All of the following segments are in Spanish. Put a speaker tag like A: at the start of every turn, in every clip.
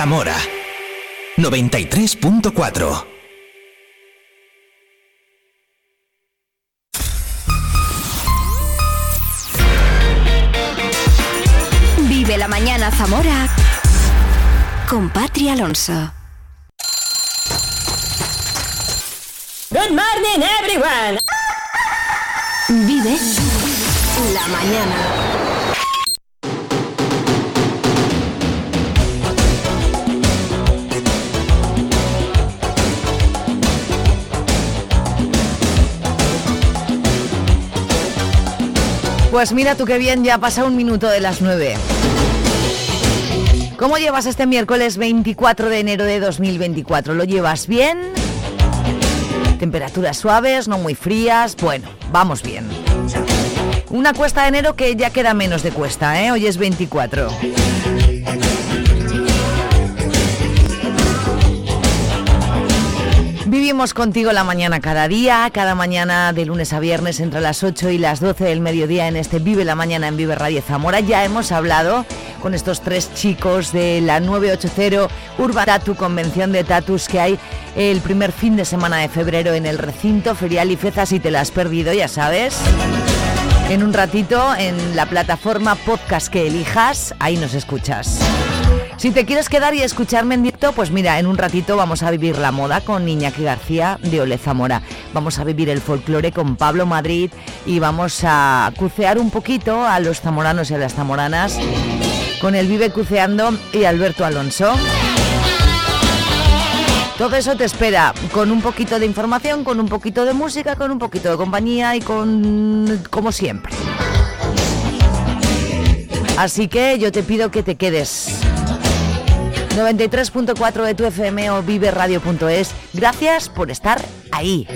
A: Zamora 93.4
B: Vive la mañana Zamora con Patria Alonso.
C: Good morning, everyone.
B: Vive la mañana.
D: Pues mira tú qué bien, ya pasa un minuto de las nueve. ¿Cómo llevas este miércoles 24 de enero de 2024? ¿Lo llevas bien? Temperaturas suaves, no muy frías. Bueno, vamos bien. Una cuesta de enero que ya queda menos de cuesta, ¿eh? Hoy es 24. Vivimos contigo la mañana cada día, cada mañana de lunes a viernes entre las 8 y las 12 del mediodía en este Vive la Mañana en Vive Radio Zamora. Ya hemos hablado con estos tres chicos de la 980 Urban Tattoo Convención de Tatus que hay el primer fin de semana de febrero en el recinto ferial Ifeza. Si te la has perdido, ya sabes. En un ratito en la plataforma podcast que elijas, ahí nos escuchas. Si te quieres quedar y escucharme en directo, pues mira, en un ratito vamos a vivir la moda con Iñaki García de Ole Zamora. Vamos a vivir el folclore con Pablo Madrid y vamos a cucear un poquito a los zamoranos y a las zamoranas con el Vive Cuceando y Alberto Alonso. Todo eso te espera con un poquito de información, con un poquito de música, con un poquito de compañía y con como siempre. Así que yo te pido que te quedes. 93.4 de tu FM o viveradio.es. Gracias por estar ahí.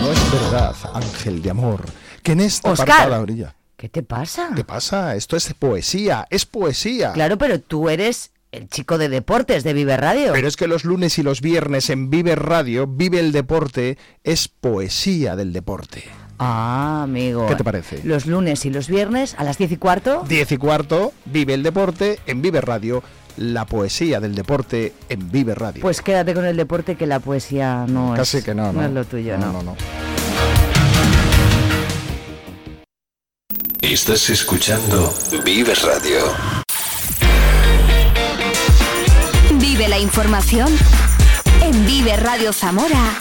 E: No es verdad, ángel de amor, que en esta
D: Oscar.
E: orilla.
D: ¿Qué te pasa?
E: ¿Qué pasa? Esto es poesía, es poesía.
D: Claro, pero tú eres el chico de deportes de Vive Radio.
E: Pero es que los lunes y los viernes en Vive Radio, Vive el Deporte, es poesía del deporte.
D: Ah, amigo.
E: ¿Qué te parece?
D: Los lunes y los viernes a las 10 y cuarto.
E: Diez y cuarto, Vive el Deporte en Vive Radio, la poesía del deporte en Vive Radio.
D: Pues quédate con el deporte que la poesía no es.
E: Casi que no, no.
D: es lo tuyo, no.
E: no, no.
A: Estás escuchando Vive Radio.
B: Vive la información en Vive Radio Zamora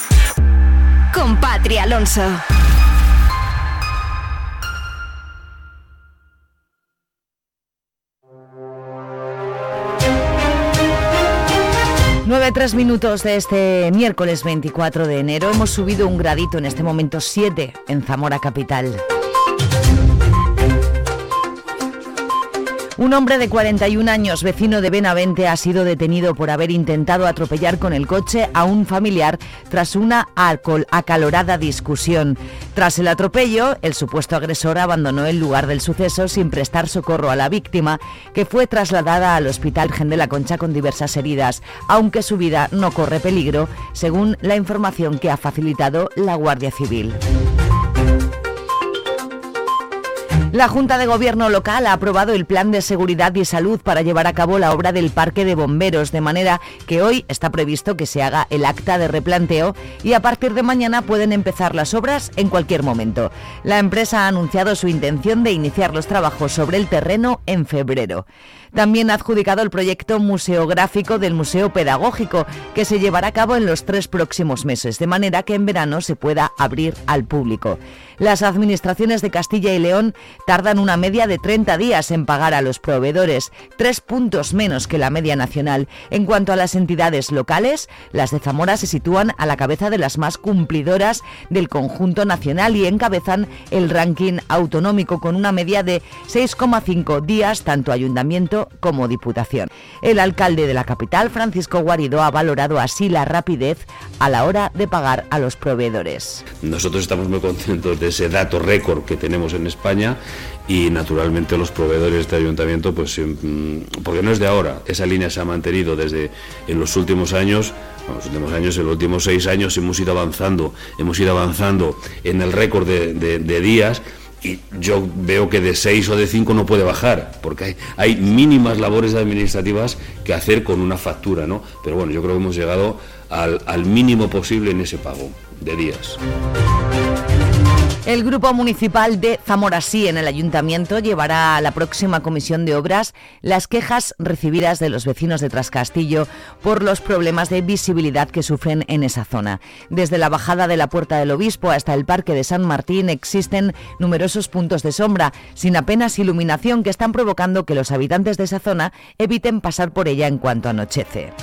B: con Patria Alonso.
D: Nueve tres minutos de este miércoles 24 de enero. Hemos subido un gradito en este momento 7 en Zamora Capital. Un hombre de 41 años, vecino de Benavente, ha sido detenido por haber intentado atropellar con el coche a un familiar tras una alcohol- acalorada discusión. Tras el atropello, el supuesto agresor abandonó el lugar del suceso sin prestar socorro a la víctima, que fue trasladada al Hospital Gen de la Concha con diversas heridas, aunque su vida no corre peligro, según la información que ha facilitado la Guardia Civil. La Junta de Gobierno local ha aprobado el Plan de Seguridad y Salud para llevar a cabo la obra del Parque de Bomberos, de manera que hoy está previsto que se haga el acta de replanteo y a partir de mañana pueden empezar las obras en cualquier momento. La empresa ha anunciado su intención de iniciar los trabajos sobre el terreno en febrero. También ha adjudicado el proyecto museográfico del Museo Pedagógico, que se llevará a cabo en los tres próximos meses, de manera que en verano se pueda abrir al público. Las administraciones de Castilla y León tardan una media de 30 días en pagar a los proveedores, tres puntos menos que la media nacional. En cuanto a las entidades locales, las de Zamora se sitúan a la cabeza de las más cumplidoras del conjunto nacional y encabezan el ranking autonómico con una media de 6,5 días tanto ayuntamiento como diputación. El alcalde de la capital, Francisco Guarido, ha valorado así la rapidez a la hora de pagar a los proveedores.
F: Nosotros estamos muy contentos de ese dato récord que tenemos en España y naturalmente los proveedores de ayuntamiento, pues mm, porque no es de ahora, esa línea se ha mantenido desde en los últimos años, bueno, los últimos años, en los últimos seis años hemos ido avanzando, hemos ido avanzando en el récord de días y yo veo que de 6 o de 5 no puede bajar, porque hay, mínimas labores administrativas que hacer con una factura, ¿no? Pero bueno, yo creo que hemos llegado al mínimo posible en ese pago de días.
D: El Grupo Municipal de Zamora Sí en el Ayuntamiento llevará a la próxima Comisión de Obras las quejas recibidas de los vecinos de Trascastillo por los problemas de visibilidad que sufren en esa zona. Desde la bajada de la Puerta del Obispo hasta el Parque de San Martín existen numerosos puntos de sombra sin apenas iluminación que están provocando que los habitantes de esa zona eviten pasar por ella en cuanto anochece.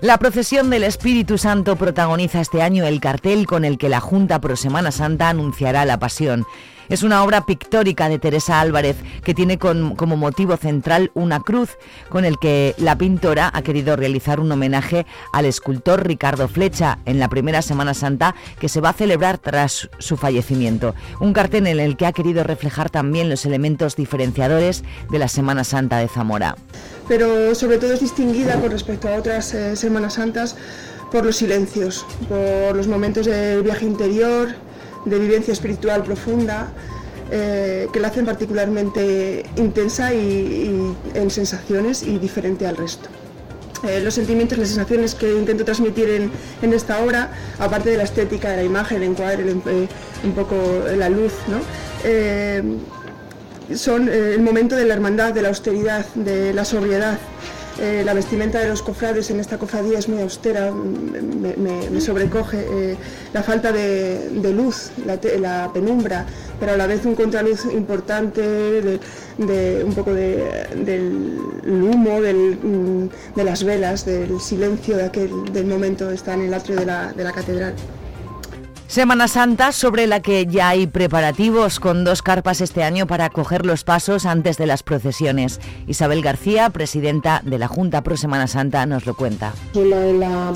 D: La procesión del Espíritu Santo protagoniza este año el cartel con el que la Junta Pro Semana Santa anunciará la pasión. Es una obra pictórica de Teresa Álvarez que tiene como motivo central una cruz con el que la pintora ha querido realizar un homenaje al escultor Ricardo Flecha en la primera Semana Santa que se va a celebrar tras su fallecimiento. Un cartel en el que ha querido reflejar también los elementos diferenciadores de la Semana Santa de Zamora.
G: Pero sobre todo es distinguida con respecto a otras eh, Semanas Santas por los silencios, por los momentos de viaje interior, de vivencia espiritual profunda, eh, que la hacen particularmente intensa y, en sensaciones y diferente al resto. Eh, los sentimientos, las sensaciones que intento transmitir en, esta obra, aparte de la estética de la imagen, el encuadre, eh, un poco la luz, son el momento de la hermandad, de la austeridad, de la sobriedad, eh, la vestimenta de los cofrades en esta cofradía es muy austera, me, sobrecoge eh, la falta de, luz, la, penumbra, pero a la vez un contraluz importante de, un poco del humo, mm, de las velas, del silencio de aquel, del momento está en el atrio de la catedral.
D: Semana Santa sobre la que ya hay preparativos con dos carpas este año para coger los pasos antes de las procesiones. Isabel García, presidenta de la Junta Pro Semana Santa, nos lo cuenta.
H: Una en la,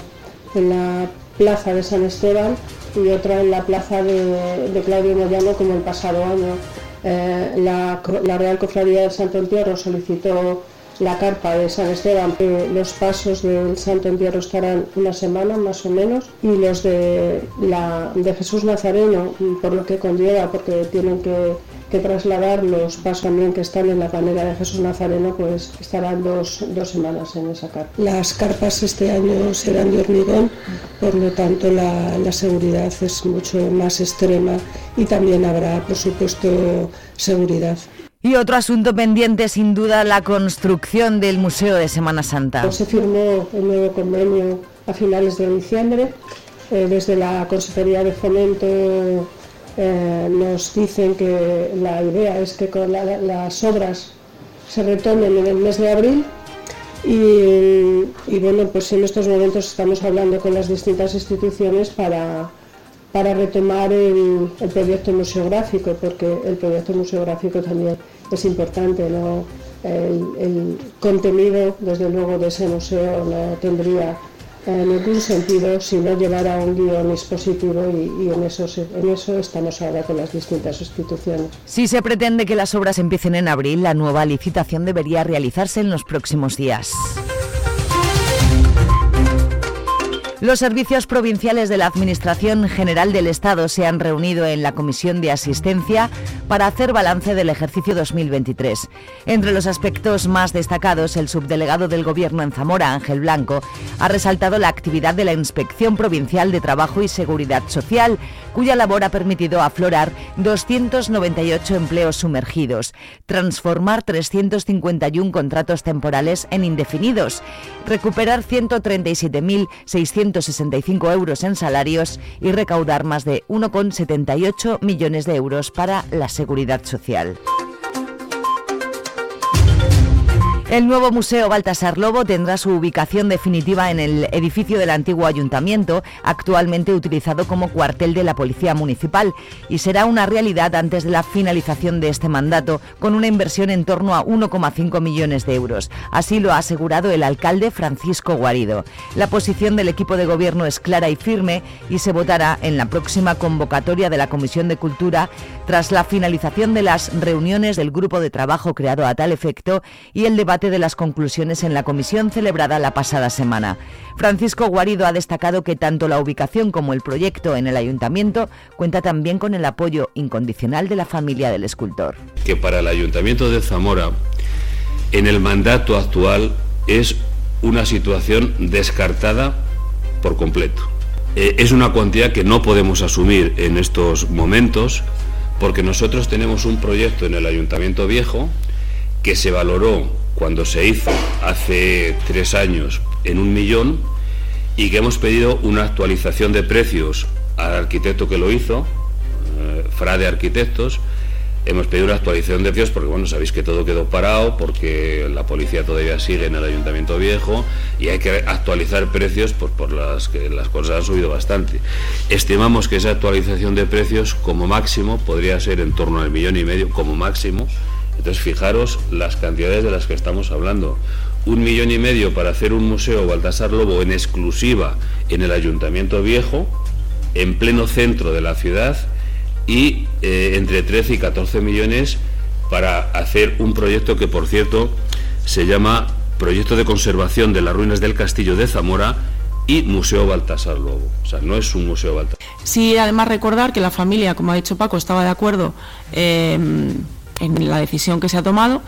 H: la plaza de San Esteban y otra en la plaza de, Claudio Moyano como el pasado año. Eh, la, la, Real Cofradía de Santo Entierro solicitó la carpa de San Esteban. los pasos del Santo Entierro estarán una semana más o menos y los de, la, de Jesús Nazareno, por lo que conlleva, porque tienen que, trasladar los pasos también que están en la panera de Jesús Nazareno, pues estarán dos, semanas en esa carpa. Las carpas este año serán de hormigón, por lo tanto la, la seguridad es mucho más extrema y también habrá, por supuesto, seguridad.
D: Y otro asunto pendiente, sin duda, la construcción del Museo de Semana Santa.
H: Se firmó el nuevo convenio a finales de diciembre. Eh, desde la Consejería de Fomento eh, nos dicen que la idea es que las obras se retomen en el mes de abril. Y, bueno, pues en estos momentos estamos hablando con las distintas instituciones para, para retomar el, el proyecto museográfico, porque el proyecto museográfico también es importante, ¿no? El, contenido, desde luego, de ese museo no tendría eh, ningún sentido si no llevara un guion expositivo y, en, eso, en eso estamos ahora con las distintas instituciones.
D: Si se pretende que las obras empiecen en abril, la nueva licitación debería realizarse en los próximos días. Los servicios provinciales de la Administración General del Estado se han reunido en la Comisión de Asistencia para hacer balance del ejercicio 2023. Entre los aspectos más destacados, el subdelegado del Gobierno en Zamora, Ángel Blanco, ha resaltado la actividad de la Inspección Provincial de Trabajo y Seguridad Social, cuya labor ha permitido aflorar 298 empleos sumergidos, transformar 351 contratos temporales en indefinidos, recuperar 137.600 165 euros en salarios y recaudar más de 1,78 millones de euros para la seguridad social. El nuevo Museo Baltasar Lobo tendrá su ubicación definitiva en el edificio del antiguo ayuntamiento, actualmente utilizado como cuartel de la Policía Municipal, y será una realidad antes de la finalización de este mandato, con una inversión en torno a 1,5 millones de euros. Así lo ha asegurado el alcalde Francisco Guarido. La posición del equipo de gobierno es clara y firme y se votará en la próxima convocatoria de la Comisión de Cultura tras la finalización de las reuniones del grupo de trabajo creado a tal efecto y el debate de las conclusiones en la comisión celebrada la pasada semana. Francisco Guarido ha destacado que tanto la ubicación como el proyecto en el ayuntamiento cuenta también con el apoyo incondicional de la familia del escultor.
F: Que para el ayuntamiento de Zamora, en el mandato actual, es una situación descartada por completo. Eh, es una cuantía que no podemos asumir en estos momentos porque nosotros tenemos un proyecto en el Ayuntamiento Viejo que se valoró cuando se hizo hace tres años en un millón y que hemos pedido una actualización de precios al arquitecto que lo hizo, eh, Frade Arquitectos, Hemos pedido una actualización de precios porque, bueno, sabéis que todo quedó parado, porque la policía todavía sigue en el Ayuntamiento Viejo y hay que actualizar precios pues, por las que las cosas han subido bastante. Estimamos que esa actualización de precios como máximo podría ser en torno al millón y medio como máximo. Entonces, fijaros las cantidades de las que estamos hablando. Un millón y medio para hacer un museo Baltasar Lobo en exclusiva en el Ayuntamiento Viejo, en pleno centro de la ciudad y eh, entre 13 y 14 millones para hacer un proyecto que, por cierto, se llama Proyecto de Conservación de las Ruinas del Castillo de Zamora y Museo Baltasar Lobo. O sea, no es un museo Baltasar.
I: Sí, además recordar que la familia, como ha dicho Paco, estaba de acuerdo eh, en la decisión que se ha tomado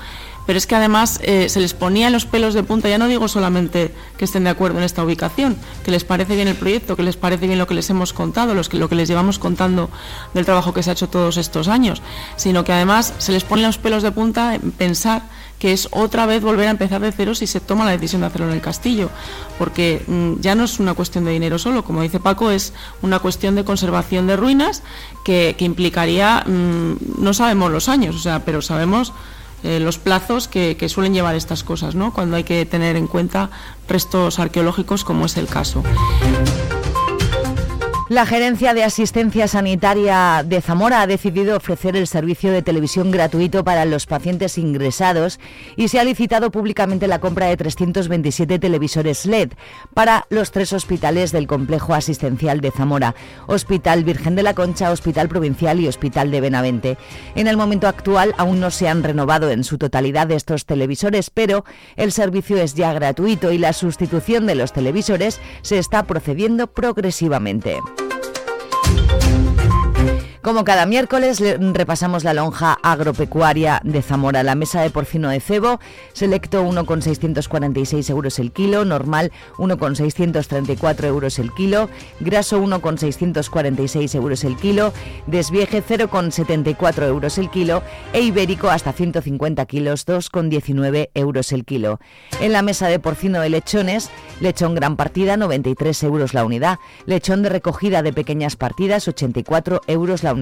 I: pero es que además eh, se les ponía los pelos de punta, ya no digo solamente que estén de acuerdo en esta ubicación, que les parece bien el proyecto, que les parece bien lo que les hemos contado, que, lo que les llevamos contando del trabajo que se ha hecho todos estos años, sino que además se les pone los pelos de punta en pensar que es otra vez volver a empezar de cero si se toma la decisión de hacerlo en el castillo, porque mm, ya no es una cuestión de dinero solo, como dice Paco, es una cuestión de conservación de ruinas que, implicaría, mm, no sabemos los años, o sea, pero sabemos eh, los plazos que, que, suelen llevar estas cosas, ¿no? cuando hay que tener en cuenta restos arqueológicos como es el caso.
D: La Gerencia de Asistencia Sanitaria de Zamora ha decidido ofrecer el servicio de televisión gratuito para los pacientes ingresados y se ha licitado públicamente la compra de 327 televisores LED para los tres hospitales del complejo asistencial de Zamora, Hospital Virgen de la Concha, Hospital Provincial y Hospital de Benavente. En el momento actual aún no se han renovado en su totalidad estos televisores, pero el servicio es ya gratuito y la sustitución de los televisores se está procediendo progresivamente. Como cada miércoles repasamos la lonja agropecuaria de Zamora. La mesa de porcino de cebo, selecto 1,646 euros el kilo, normal 1,634 euros el kilo, graso 1,646 euros el kilo, desvieje 0,74 euros el kilo e ibérico hasta 150 kilos 2,19 euros el kilo. En la mesa de porcino de lechones, lechón gran partida 93 euros la unidad, lechón de recogida de pequeñas partidas 84 euros la unidad.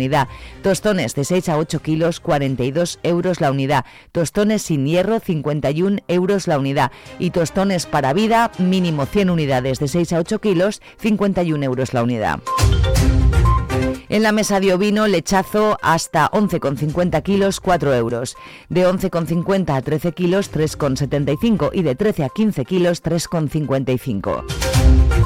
D: Tostones de 6 a 8 kilos, 42 euros la unidad. Tostones sin hierro, 51 euros la unidad. Y tostones para vida, mínimo 100 unidades de 6 a 8 kilos, 51 euros la unidad. En la mesa de ovino, lechazo hasta 11,50 kilos, 4 euros. De 11,50 a 13 kilos, 3,75 y de 13 a 15 kilos, 3,55.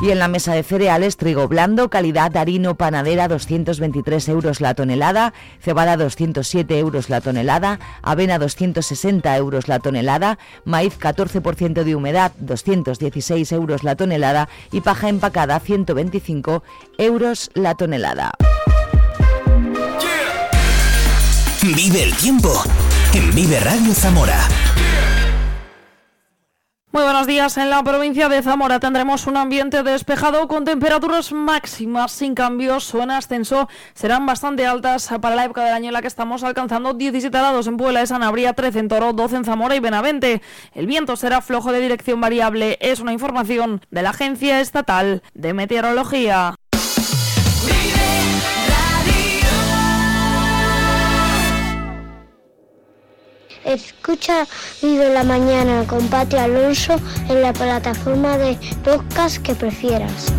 D: Y en la mesa de cereales, trigo blando, calidad harino panadera, 223 euros la tonelada, cebada 207 euros la tonelada, avena 260 euros la tonelada, maíz 14% de humedad, 216 euros la tonelada y paja empacada, 125 euros la tonelada.
J: Vive el tiempo en Vive Radio Zamora.
K: Muy buenos días. En la provincia de Zamora tendremos un ambiente despejado con temperaturas máximas sin cambios o en ascenso. Serán bastante altas para la época del año en la que estamos alcanzando 17 grados en Puebla de Sanabria, 13 en Toro, 12 en Zamora y Benavente. El viento será flojo de dirección variable. Es una información de la Agencia Estatal de Meteorología.
L: Escucha Vive la Mañana con Pati Alonso en la plataforma de podcast que prefieras.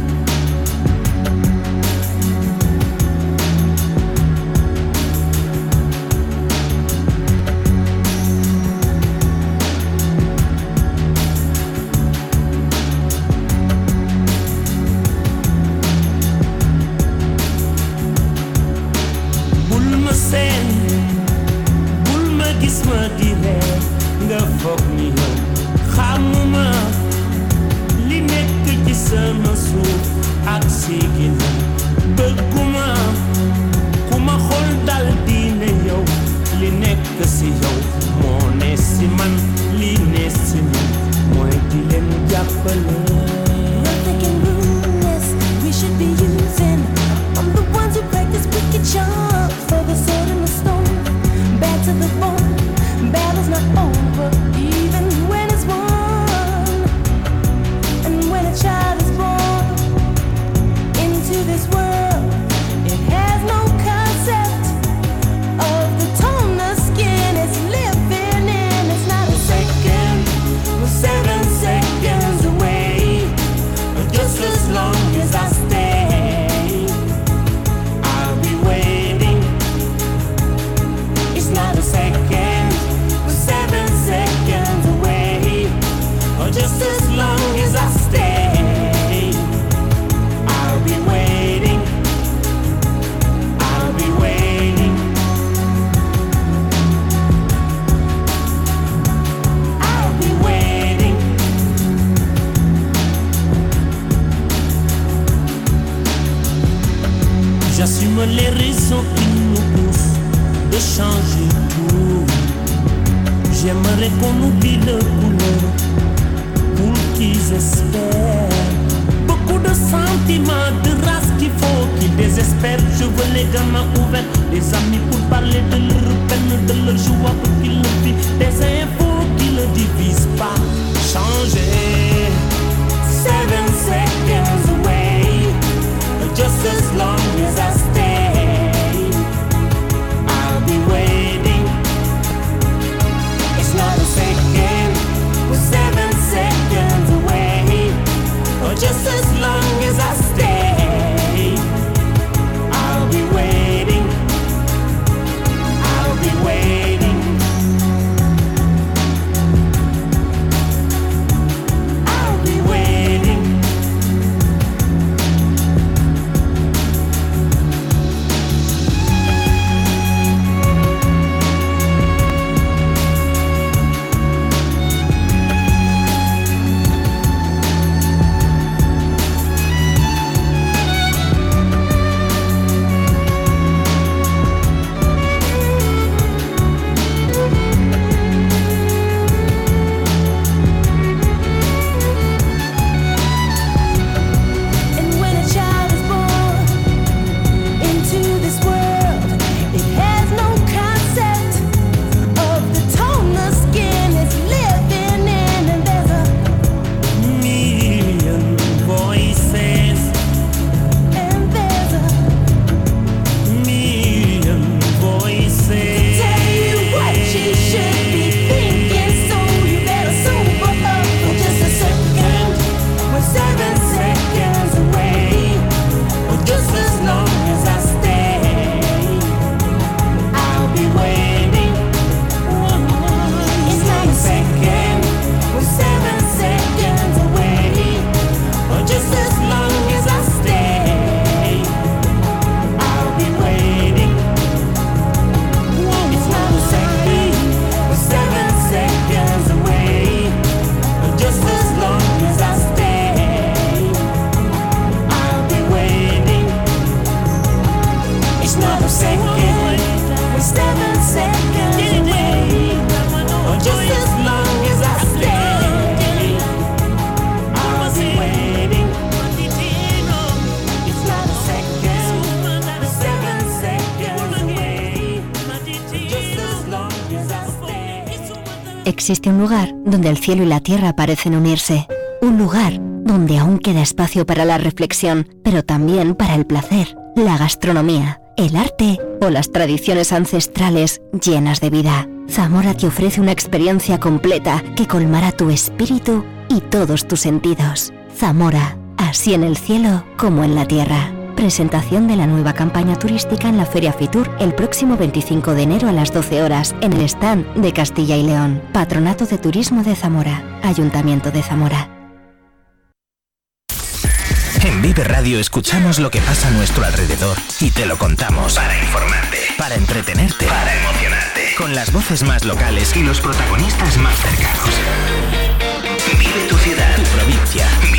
M: the
N: sea.
O: existe un lugar donde el cielo y la tierra parecen unirse. Un lugar donde aún queda espacio para la reflexión, pero también para el placer, la gastronomía, el arte o las tradiciones ancestrales llenas de vida. Zamora te ofrece una experiencia completa que colmará tu espíritu y todos tus sentidos. Zamora, así en el cielo como en la tierra presentación de la nueva campaña turística en la Feria Fitur el próximo 25 de enero a las 12 horas en el stand de Castilla y León. Patronato de Turismo de Zamora, Ayuntamiento de Zamora.
J: En Vive Radio escuchamos lo que pasa a nuestro alrededor y te lo contamos. Para informarte. Para entretenerte. Para emocionarte. Con las voces más locales y los protagonistas más cercanos.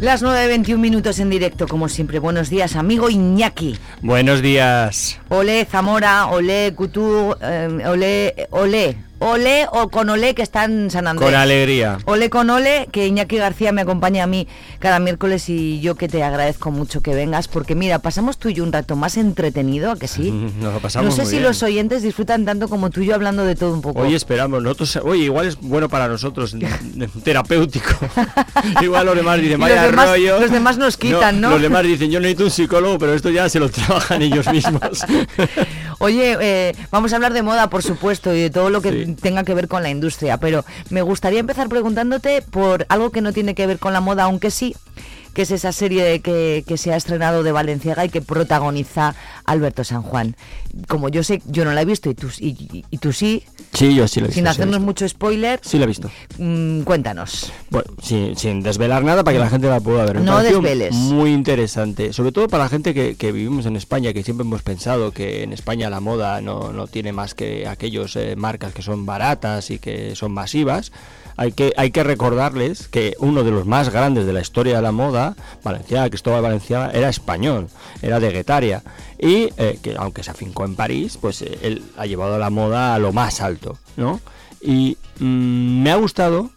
D: Las 9.21 minutos en directo, como siempre. Buenos días, amigo Iñaki.
P: Buenos días.
D: Olé Zamora, olé Cutú, eh, olé, olé, olé o con olé que está en San Andrés.
P: Con alegría.
D: Ole con ole, que Iñaki García me acompaña a mí cada miércoles y yo que te agradezco mucho que vengas, porque mira, pasamos tú y yo un rato más entretenido, ¿a que sí?
P: Nos lo pasamos
D: no sé
P: muy
D: si
P: bien.
D: los oyentes disfrutan tanto como tú y yo hablando de todo un poco.
P: Hoy esperamos, nosotros, oye, igual es bueno para nosotros, terapéutico. igual los demás dicen, vaya
D: los demás-
P: rollo.
D: los demás nos quitan, ¿no?
P: Los demás dicen, yo necesito un psicólogo, pero esto ya se lo trabajan ellos mismos.
D: Oye, eh, vamos a hablar de moda, por supuesto, y de todo lo que tenga que ver con la industria, pero me gustaría empezar preguntándote por algo que no tiene que ver con la moda, aunque sí, que es esa serie que, que se ha estrenado de Valenciaga y que protagoniza Alberto San Juan. Como yo sé, yo no la he visto y tú, y, y- tú sí,
P: Sí, yo sí lo he visto.
D: sin
P: sí
D: hacernos mucho spoiler,
P: Sí lo he visto.
D: mm, cuéntanos.
P: Bueno, sin, sin desvelar nada para que la gente la pueda ver. Me
D: No desveles.
P: Muy interesante, sobre todo para la gente que, que vivimos en España, que siempre hemos pensado que en España la moda no, no tiene más que aquellos eh, marcas que son baratas y que son masivas. Hay que, hay que recordarles que uno de los más grandes de la historia de la moda, Valenciaga, Cristóbal Valenciaga, era español, era de Guetaria. Y eh, que aunque se afincó en París, pues eh, él ha llevado la moda a lo más alto, ¿no? Y mm, me ha gustado,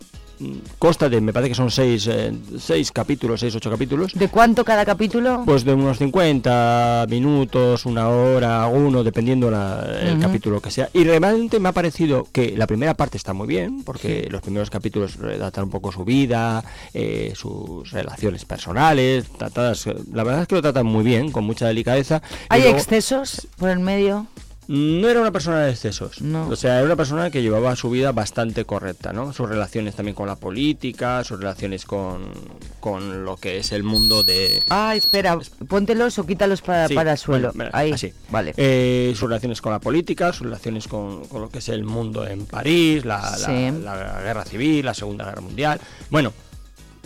P: consta de, me parece que son seis, eh, seis capítulos, seis, ocho capítulos.
D: ¿De cuánto cada capítulo?
P: Pues de unos 50 minutos, una hora, uno, dependiendo la- el capítulo que sea. Y realmente me ha parecido que la primera parte está muy bien, porque los primeros capítulos relatan un poco su vida, eh, sus relaciones personales, tratadas, la verdad es que lo tratan muy bien, con mucha delicadeza.
D: ¿Hay
P: luego-
D: excesos por el medio?
P: No era una persona de excesos. O sea, era una persona que llevaba su vida bastante correcta, ¿no? Sus relaciones también con la política, sus relaciones con, con lo que es el mundo de...
D: Ah, espera, póntelos o quítalos para,
P: Sí,
D: para el suelo.
P: bueno,
D: Ahí,
P: así.
D: vale.
P: Eh, sus relaciones con la política, sus relaciones con, con lo que es el mundo en París, la, la guerra civil, la Segunda Guerra Mundial. Bueno,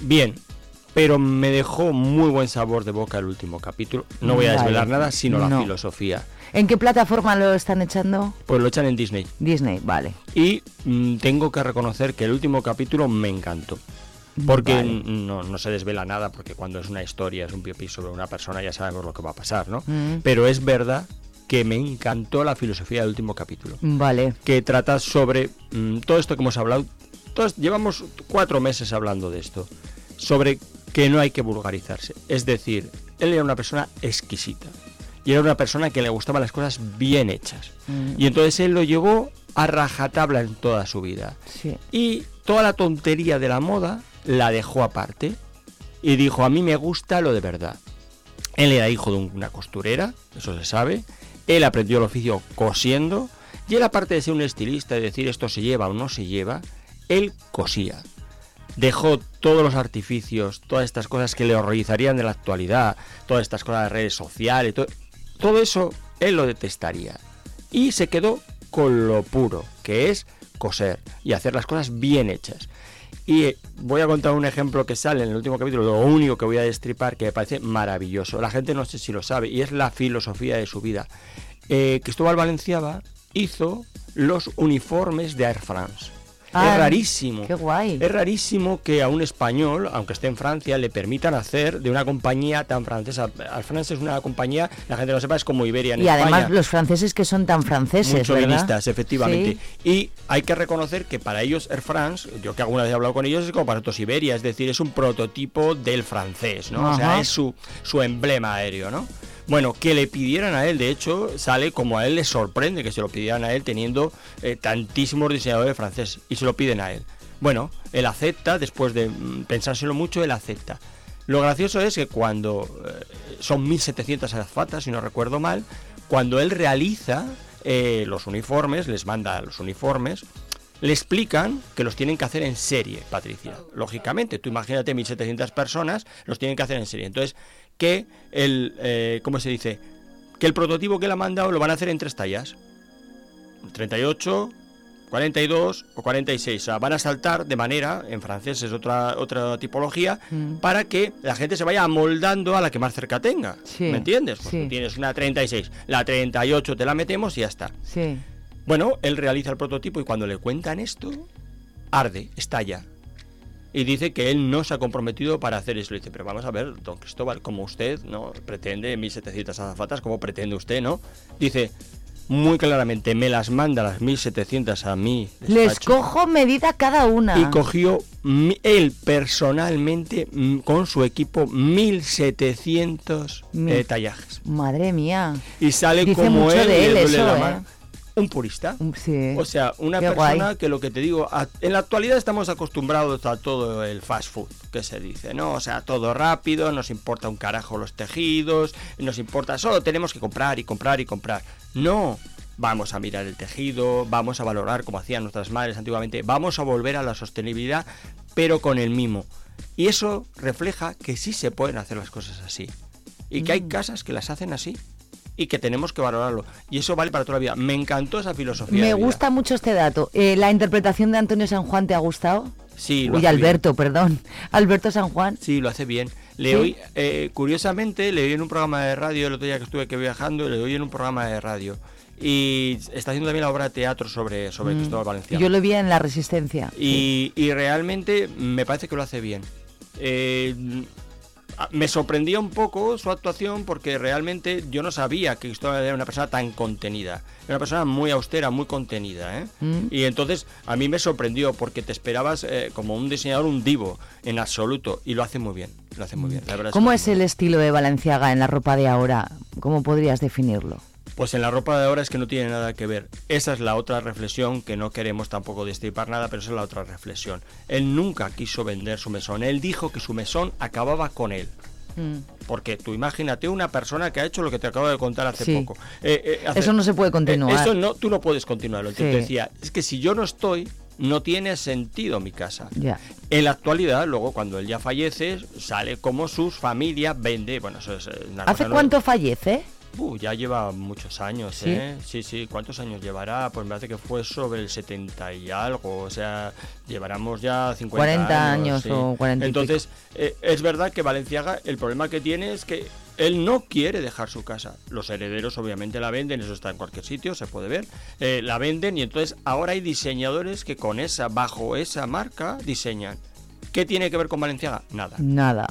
P: bien, pero me dejó muy buen sabor de boca el último capítulo. No voy a
D: Vale.
P: desvelar nada, sino la filosofía.
D: ¿En qué plataforma lo están echando?
P: Pues lo echan en Disney.
D: Disney, vale.
P: Y mm, tengo que reconocer que el último capítulo me encantó. Porque
D: Vale.
P: no, no se desvela nada, porque cuando es una historia, es un biopic sobre una persona, ya sabemos lo que va a pasar, ¿no?
D: Mm.
P: Pero es verdad que me encantó la filosofía del último capítulo.
D: Vale.
P: Que trata sobre mm, todo esto que hemos hablado. todos- llevamos cuatro meses hablando de esto. Sobre que no hay que vulgarizarse. Es decir, él era una persona exquisita. Y era una persona que le gustaban las cosas bien hechas.
D: Mm.
P: Y entonces él lo llevó a rajatabla en toda su vida.
D: Sí.
P: Y toda la tontería de la moda la dejó aparte. Y dijo, a mí me gusta lo de verdad. Él era hijo de una costurera, eso se sabe. Él aprendió el oficio cosiendo. Y él, aparte de ser un estilista y decir esto se lleva o no se lleva, él cosía. Dejó todos los artificios, todas estas cosas que le horrorizarían de la actualidad, todas estas cosas de redes sociales, todo, todo eso él lo detestaría. Y se quedó con lo puro, que es coser y hacer las cosas bien hechas. Y eh, voy a contar un ejemplo que sale en el último capítulo, lo único que voy a destripar, que me parece maravilloso. La gente no sé si lo sabe, y es la filosofía de su vida. Eh, Cristóbal Valenciaga hizo los uniformes de Air France.
D: Ah,
P: es rarísimo.
D: Qué guay.
P: Es rarísimo que a un español, aunque esté en Francia, le permitan hacer de una compañía tan francesa. Air France es una compañía, la gente no sepa, es como Iberia en
D: Y
P: España.
D: además los franceses que son tan franceses,
P: chauvinistas, efectivamente.
D: Sí.
P: Y hay que reconocer que para ellos Air France, yo que alguna vez he hablado con ellos, es como para nosotros Iberia, es decir, es un prototipo del francés, ¿no? O sea, es su, su emblema aéreo, ¿no? Bueno, que le pidieran a él, de hecho, sale como a él le sorprende que se lo pidieran a él teniendo eh, tantísimos diseñadores franceses y se lo piden a él. Bueno, él acepta, después de mm, pensárselo mucho, él acepta. Lo gracioso es que cuando eh, son 1700 azafatas, si no recuerdo mal, cuando él realiza eh, los uniformes, les manda los uniformes, le explican que los tienen que hacer en serie, Patricia. Lógicamente, tú imagínate 1.700 personas, los tienen que hacer en serie. Entonces, que el, eh, ¿cómo se dice? Que el prototipo que le ha mandado lo van a hacer en tres tallas. 38, 42 o 46. O sea, van a saltar de manera, en francés es otra, otra tipología,
D: Mm.
P: para que la gente se vaya amoldando a la que más cerca tenga.
D: Sí,
P: ¿Me entiendes? Pues
D: sí.
P: tú tienes una 36, la 38 te la metemos y ya está.
D: Sí.
P: Bueno, él realiza el prototipo y cuando le cuentan esto, arde, estalla. Y dice que él no se ha comprometido para hacer eso. Le dice, pero vamos a ver, don Cristóbal, como usted no pretende 1700 azafatas, como pretende usted, ¿no? Dice muy claramente, me las manda las 1700 a mí.
D: Les cojo medida cada una.
P: y cogió él personalmente mm, con su equipo 1700
D: Mil.
P: eh, tallajes.
D: Madre mía.
P: Y sale
D: Dice
P: como
D: mucho
P: él,
D: de él eso,
P: la
D: ¿eh?
P: Un purista.
D: Sí.
P: O sea, una
D: Qué
P: persona
D: guay.
P: que lo que te digo, a- en la actualidad estamos acostumbrados a todo el fast food, que se dice, ¿no? O sea, todo rápido, nos importa un carajo los tejidos, nos importa, solo tenemos que comprar y comprar y comprar. No, vamos a mirar el tejido, vamos a valorar como hacían nuestras madres antiguamente, vamos a volver a la sostenibilidad, pero con el mimo. Y eso refleja que sí se pueden hacer las cosas así. Y que hay
D: Mm.
P: casas que las hacen así. Y que tenemos que valorarlo. Y eso vale para toda la vida. Me encantó esa filosofía.
D: Me gusta mucho este dato. Eh, ¿La interpretación de Antonio San Juan te ha gustado?
P: Sí, lo
D: Uy,
P: hace
D: Alberto, perdón. Alberto San Juan.
P: Sí, lo hace bien. Le
D: ¿Sí?
P: oí, eh, curiosamente, le oí en un programa de radio el otro día que estuve que viajando, le oí en un programa de radio. Y está haciendo también la obra de teatro sobre, sobre
D: Mm.
P: Cristóbal Valenciano.
D: Yo lo vi en La Resistencia.
P: Y, y realmente me parece que lo hace bien. Eh, me sorprendía un poco su actuación porque realmente yo no sabía que Cristóbal era una persona tan contenida. Era una persona muy austera, muy contenida. ¿eh?
D: Mm.
P: Y entonces a mí me sorprendió porque te esperabas eh, como un diseñador, un divo, en absoluto. Y lo hace muy bien. Lo hace muy bien. La es
D: ¿Cómo es el estilo de Valenciaga en la ropa de ahora? ¿Cómo podrías definirlo?
P: Pues en la ropa de ahora es que no tiene nada que ver. Esa es la otra reflexión que no queremos tampoco destripar nada, pero esa es la otra reflexión. Él nunca quiso vender su mesón. Él dijo que su mesón acababa con él.
D: Mm.
P: Porque tú imagínate una persona que ha hecho lo que te acabo de contar hace
D: Sí.
P: poco. Eh, eh, hace-
D: Eso no se puede
P: eh,
D: continuar.
P: eso no, tú no puedes continuarlo.
D: Sí.
P: te decía, es que si yo no estoy, no tiene sentido mi casa. En la actualidad, luego cuando él ya fallece, sale como sus familias vende. Bueno, eso es eh, una
D: ¿Hace
P: cosa no-
D: cuánto fallece?
P: Uh, ya lleva muchos años,
D: ¿Sí?
P: ¿eh? Sí, sí. ¿Cuántos años llevará? Pues me parece que fue sobre el 70 y algo. O sea, llevaremos ya 50
D: 40
P: años.
D: años
P: sí.
D: o 40 y
P: Entonces, eh, es verdad que Valenciaga, el problema que tiene es que él no quiere dejar su casa. Los herederos obviamente la venden, eso está en cualquier sitio, se puede ver. Eh, la venden y entonces ahora hay diseñadores que con esa, bajo esa marca, diseñan. ¿Qué tiene que ver con Valenciaga? Nada.
D: Nada.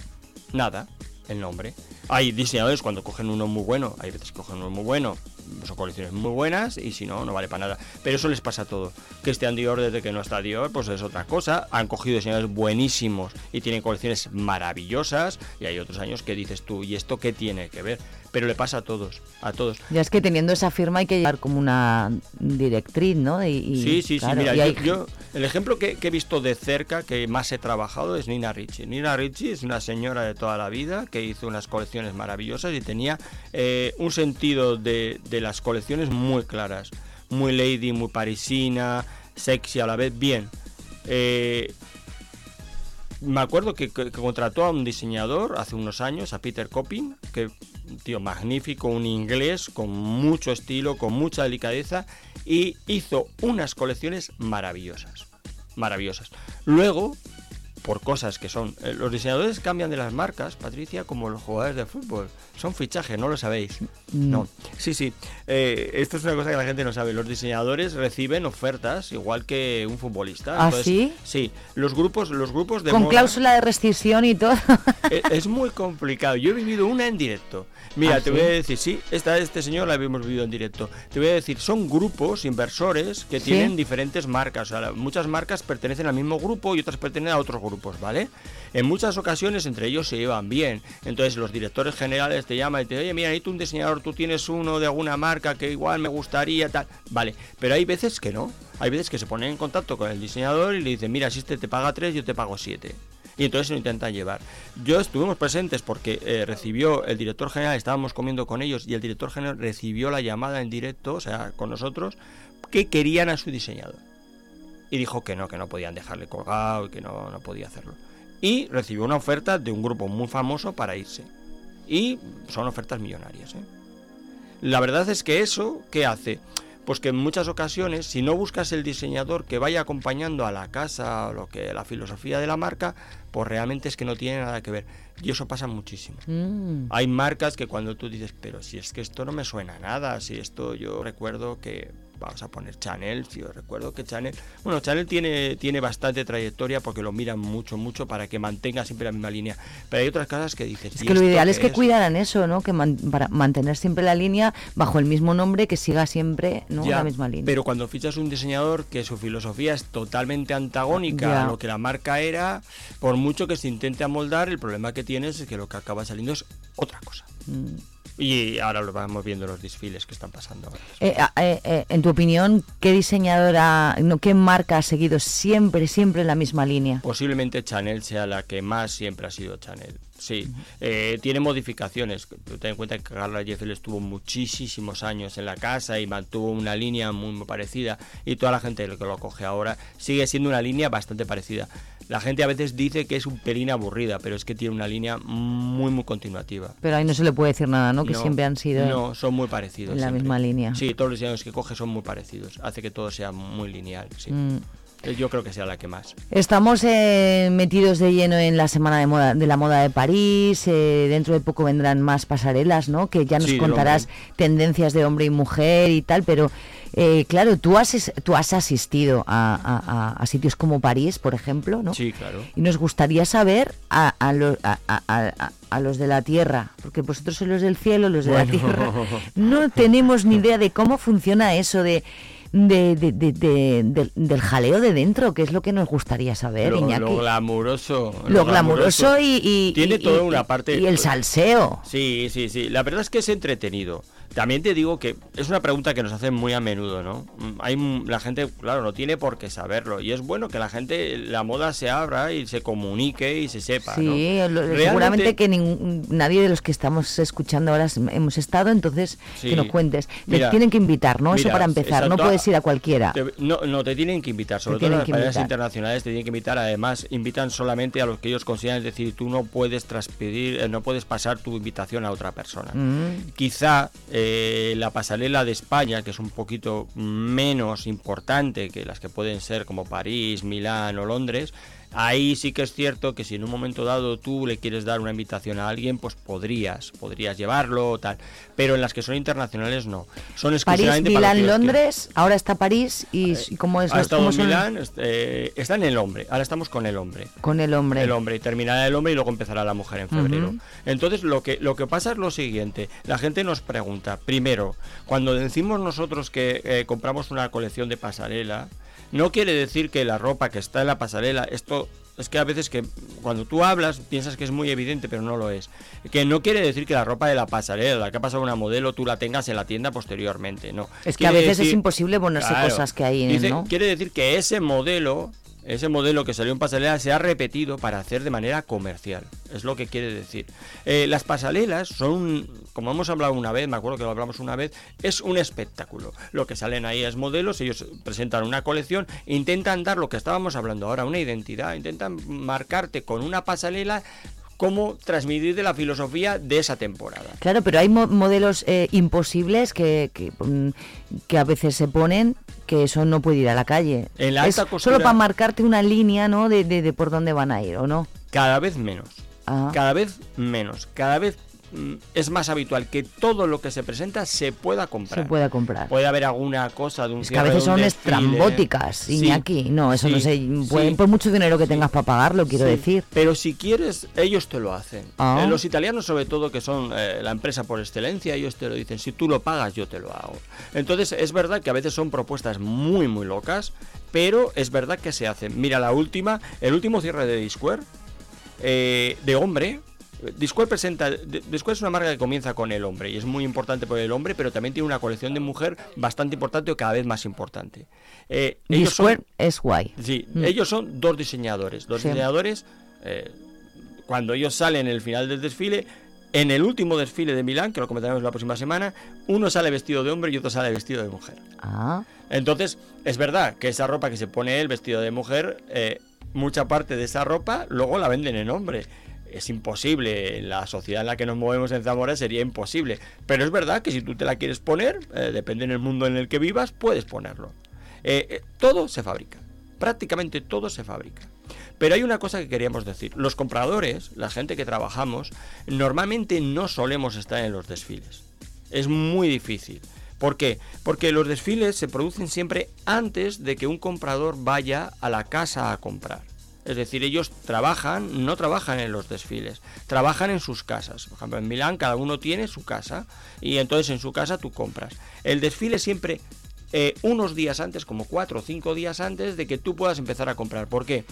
P: Nada, el nombre. Hay diseñadores cuando cogen uno muy bueno, hay veces que cogen uno muy bueno, son colecciones muy buenas y si no, no vale para nada. Pero eso les pasa a todo. Cristian Dior desde que no está Dior, pues es otra cosa. Han cogido diseñadores buenísimos y tienen colecciones maravillosas y hay otros años que dices tú, ¿y esto qué tiene que ver? Pero le pasa a todos, a todos.
D: Ya es que teniendo esa firma hay que llevar como una directriz, ¿no? Y, y,
P: Sí, sí,
D: claro,
P: sí. Mira, yo,
D: hay-
P: yo- el ejemplo que, que he visto de cerca, que más he trabajado, es Nina Ricci. Nina Ricci es una señora de toda la vida que hizo unas colecciones maravillosas y tenía eh, un sentido de, de las colecciones muy claras. Muy lady, muy parisina, sexy a la vez, bien. Eh, me acuerdo que, contrató a un diseñador hace unos años, a Peter Copping, que tío magnífico, un inglés con mucho estilo, con mucha delicadeza, y hizo unas colecciones maravillosas. Maravillosas. Luego, por cosas que son. eh, los diseñadores cambian de las marcas, Patricia, como los jugadores de fútbol. Son fichajes, no lo sabéis. No. Sí, sí. Eh, esto es una cosa que la gente no sabe. Los diseñadores reciben ofertas igual que un futbolista.
D: ¿Ah, sí?
P: Sí. Los grupos, los grupos de
D: Con
P: moda-
D: cláusula de rescisión y todo.
P: es, es muy complicado. Yo he vivido una en directo. Mira,
D: ¿Ah,
P: te
D: sí?
P: voy a decir, sí, esta, este señor la habíamos vivido en directo. Te voy a decir, son grupos inversores que
D: Sí.
P: tienen diferentes marcas. O sea, muchas marcas pertenecen al mismo grupo y otras pertenecen a otros grupos, ¿vale? En muchas ocasiones entre ellos se llevan bien. Entonces los directores generales te llaman y te oye, mira, necesito un diseñador, tú tienes uno de alguna marca que igual me gustaría, tal. Vale, pero hay veces que no. Hay veces que se ponen en contacto con el diseñador y le dicen, mira, si este te paga tres, yo te pago siete y entonces lo intentan llevar. Yo estuvimos presentes porque eh, recibió el director general, estábamos comiendo con ellos y el director general recibió la llamada en directo, o sea, con nosotros, que querían a su diseñador. y dijo que no, que no podían dejarle colgado y que no, no podía hacerlo. Y recibió una oferta de un grupo muy famoso para irse. Y son ofertas millonarias. ¿eh? La verdad es que eso, ¿qué hace? Pues que en muchas ocasiones, si no buscas el diseñador que vaya acompañando a la casa o lo que la filosofía de la marca, pues realmente es que no tiene nada que ver. Y eso pasa muchísimo.
D: Mm.
P: Hay marcas que cuando tú dices, pero si es que esto no me suena a nada, si esto yo recuerdo que vamos a poner Chanel, si yo recuerdo que Chanel, bueno, Chanel tiene, tiene bastante trayectoria porque lo miran mucho, mucho para que mantenga siempre la misma línea. Pero hay otras casas que dices,
D: Es
P: "¿Y
D: que lo ideal es que cuidaran eso, ¿no? Que man- para mantener siempre la línea bajo el mismo nombre, que siga siempre ¿no?
P: Ya,
D: la misma línea.
P: Pero cuando fichas un diseñador que su filosofía es totalmente antagónica
D: Ya.
P: a lo que la marca era, por mucho que se intente amoldar, el problema que tienes es que lo que acaba saliendo es otra cosa.
D: Mm.
P: Y ahora lo vamos viendo en los desfiles que están pasando ahora.
D: Eh, ah, eh, eh, en tu opinión, ¿qué diseñadora, no, qué marca ha seguido siempre, siempre la misma línea?
P: Posiblemente Chanel sea la que más siempre ha sido Chanel. Sí, Eh, tiene modificaciones. Ten en cuenta que Carla Jeffel estuvo muchísimos años en la casa y mantuvo una línea muy, muy parecida. Y toda la gente que lo coge ahora sigue siendo una línea bastante parecida. La gente a veces dice que es un pelín aburrida, pero es que tiene una línea muy, muy continuativa.
D: Pero ahí no se le puede decir nada, ¿no? Que
P: No,
D: siempre han sido
P: No, son muy parecidos.
D: en la
P: siempre.
D: misma línea.
P: Sí, todos los diseños que coge son muy parecidos. Hace que todo sea muy lineal. Sí.
D: Mm.
P: Eh, Yo creo que sea la que más.
D: Estamos eh, metidos de lleno en la semana de moda de la moda de París. eh, dentro de poco vendrán más pasarelas, ¿no? Que ya nos
P: Sí,
D: contarás tendencias de hombre y mujer y tal. Pero eh, claro, tú has tú has asistido a, a- a- a sitios como París, por ejemplo, ¿no?
P: Sí, claro.
D: Y nos gustaría saber a, a lo- a- a- a- a los de la tierra, porque vosotros sois los del cielo, los de la tierra. No tenemos ni idea de cómo funciona eso de, de- de- de- de- del- del jaleo de dentro, que es lo que nos gustaría saber,
P: lo,
D: Iñaki.
P: lo glamuroso.
D: Lo glamuroso y- y-
P: Tiene
D: y-
P: toda una parte.
D: y el salseo.
P: Sí, sí, sí. La verdad es que es entretenido. También te digo que es una pregunta que nos hacen muy a menudo, ¿no? Hay la gente, claro, no tiene por qué saberlo y es bueno que la gente, la moda se abra y se comunique y se sepa.
D: Sí,
P: ¿no?
D: lo- seguramente que nin- nadie de los que estamos escuchando ahora hemos estado, entonces
P: Sí.
D: que nos cuentes. Te tienen que invitar, ¿no? Eso para empezar, no puedes ir a cualquiera.
P: Te- no, no, te tienen que invitar, sobre todo
D: tienen
P: las
D: invitar.
P: internacionales te tienen que invitar, además invitan solamente a los que ellos consideran, es decir, tú no puedes transpedir, eh, no puedes pasar tu invitación a otra persona.
D: Mm.
P: Quizá eh, la pasarela de España, que es un poquito menos importante que las que pueden ser como París, Milán o Londres, ahí sí que es cierto que si en un momento dado tú le quieres dar una invitación a alguien, pues podrías, podrías llevarlo o tal. Pero en las que son internacionales no. Son
D: París,
P: exclusivamente para los
D: Milán. Londres, ahora está París y, y cómo es
P: Ha
D: los-
P: estado en Milán, eh, está en el hombre. Ahora estamos con el hombre.
D: con el hombre.
P: El hombre y terminará el hombre y luego empezará la mujer en febrero. Entonces lo que lo que pasa es lo siguiente, la gente nos pregunta, primero, cuando decimos nosotros que eh, compramos una colección de pasarela, no quiere decir que la ropa que está en la pasarela, esto es que a veces que cuando tú hablas piensas que es muy evidente, pero no lo es. Que no quiere decir que la ropa de la pasarela, la que ha pasado una modelo, tú la tengas en la tienda posteriormente, no.
D: Es que a veces es imposible ponerse
P: Claro.
D: cosas que hay en,
P: Dice-
D: ¿no?
P: Quiere decir que ese modelo, ese modelo que salió en pasarela se ha repetido para hacer de manera comercial. Es lo que quiere decir. Eh, las pasarelas son, como hemos hablado una vez, me acuerdo que lo hablamos una vez, es un espectáculo. Lo que salen ahí es modelos, ellos presentan una colección, intentan dar lo que estábamos hablando ahora, una identidad, intentan marcarte con una pasarela cómo transmitir de la filosofía de esa temporada.
D: Claro, pero hay mo- modelos eh, imposibles que, mm, que a veces se ponen que eso no puede ir a la calle.
P: En la
D: es
P: alta costura-
D: solo para marcarte una línea, ¿no? De, de, de por dónde van a ir, ¿o no?
P: Cada vez menos.
D: Ah.
P: Cada vez menos. Cada vez es más habitual que todo lo que se presenta se pueda comprar.
D: Se pueda comprar.
P: Puede haber alguna cosa de un
D: Es que a veces son
P: desfile.
D: estrambóticas,
P: Sí,
D: Iñaki. No, eso no
P: sí.
D: Pueden, por mucho dinero que tengas para pagarlo, quiero decir.
P: Pero si quieres, ellos te lo hacen.
D: Ah.
P: Eh, los italianos, sobre todo, que son eh, la empresa por excelencia, ellos te lo dicen. Si tú lo pagas, yo te lo hago. Entonces, es verdad que a veces son propuestas muy, muy locas, pero es verdad que se hacen. Mira, la última, el último cierre de Discord, eh, de hombre. Discord presenta. Discord es una marca que comienza con el hombre y es muy importante por el hombre, pero también tiene una colección de mujer bastante importante o cada vez más importante. Eh, ellos son-
D: es guay.
P: Sí,
D: Mm.
P: ellos son dos diseñadores. Dos
D: Sí.
P: diseñadores, eh, cuando ellos salen en el final del desfile, En el último desfile de Milán, que lo comentaremos la próxima semana, uno sale vestido de hombre y otro sale vestido de mujer.
D: Ah.
P: Entonces, es verdad que esa ropa que se pone él vestido de mujer, eh, mucha parte de esa ropa luego la venden en hombre. Es imposible, en la sociedad en la que nos movemos en Zamora sería imposible. Pero es verdad que si tú te la quieres poner, eh, depende en el mundo en el que vivas, puedes ponerlo. Eh, eh, todo se fabrica, prácticamente todo se fabrica. Pero hay una cosa que queríamos decir. Los compradores, la gente que trabajamos, normalmente no solemos estar en los desfiles. Es muy difícil. ¿Por qué? Porque los desfiles se producen siempre antes de que un comprador vaya a la casa a comprar. Es decir, ellos trabajan, no trabajan en los desfiles, trabajan en sus casas. Por ejemplo, en Milán cada uno tiene su casa y entonces en su casa tú compras. El desfile siempre eh, unos días antes, como cuatro o cinco días antes de que tú puedas empezar a comprar. ¿Por qué?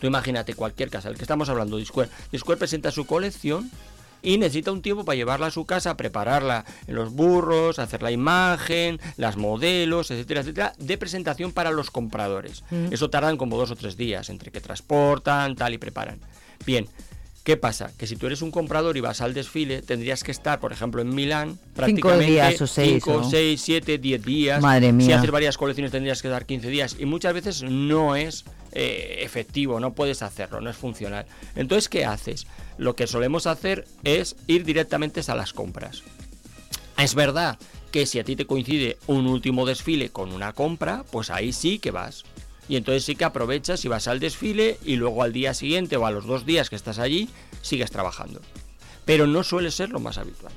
P: Tú imagínate cualquier casa, el que estamos hablando, Discord. Discord presenta su colección y necesita un tiempo para llevarla a su casa, prepararla en los burros, hacer la imagen, las modelos, etcétera, etcétera, de presentación para los compradores.
Q: Mm.
P: Eso tardan como dos o tres días entre que transportan, tal y preparan. Bien. ¿Qué pasa? Que si tú eres un comprador y vas al desfile, tendrías que estar, por ejemplo, en Milán, prácticamente
D: días o seis,
P: 5,
D: ¿no?
P: 6, 7, 10 días.
D: Madre
P: Si
D: mía.
P: haces varias colecciones tendrías que dar 15 días y muchas veces no es eh, efectivo, no puedes hacerlo, no es funcional. Entonces, ¿qué haces? Lo que solemos hacer es ir directamente a las compras. Es verdad que si a ti te coincide un último desfile con una compra, pues ahí sí que vas. Y entonces sí que aprovechas y vas al desfile y luego al día siguiente o a los dos días que estás allí, sigues trabajando. Pero no suele ser lo más habitual.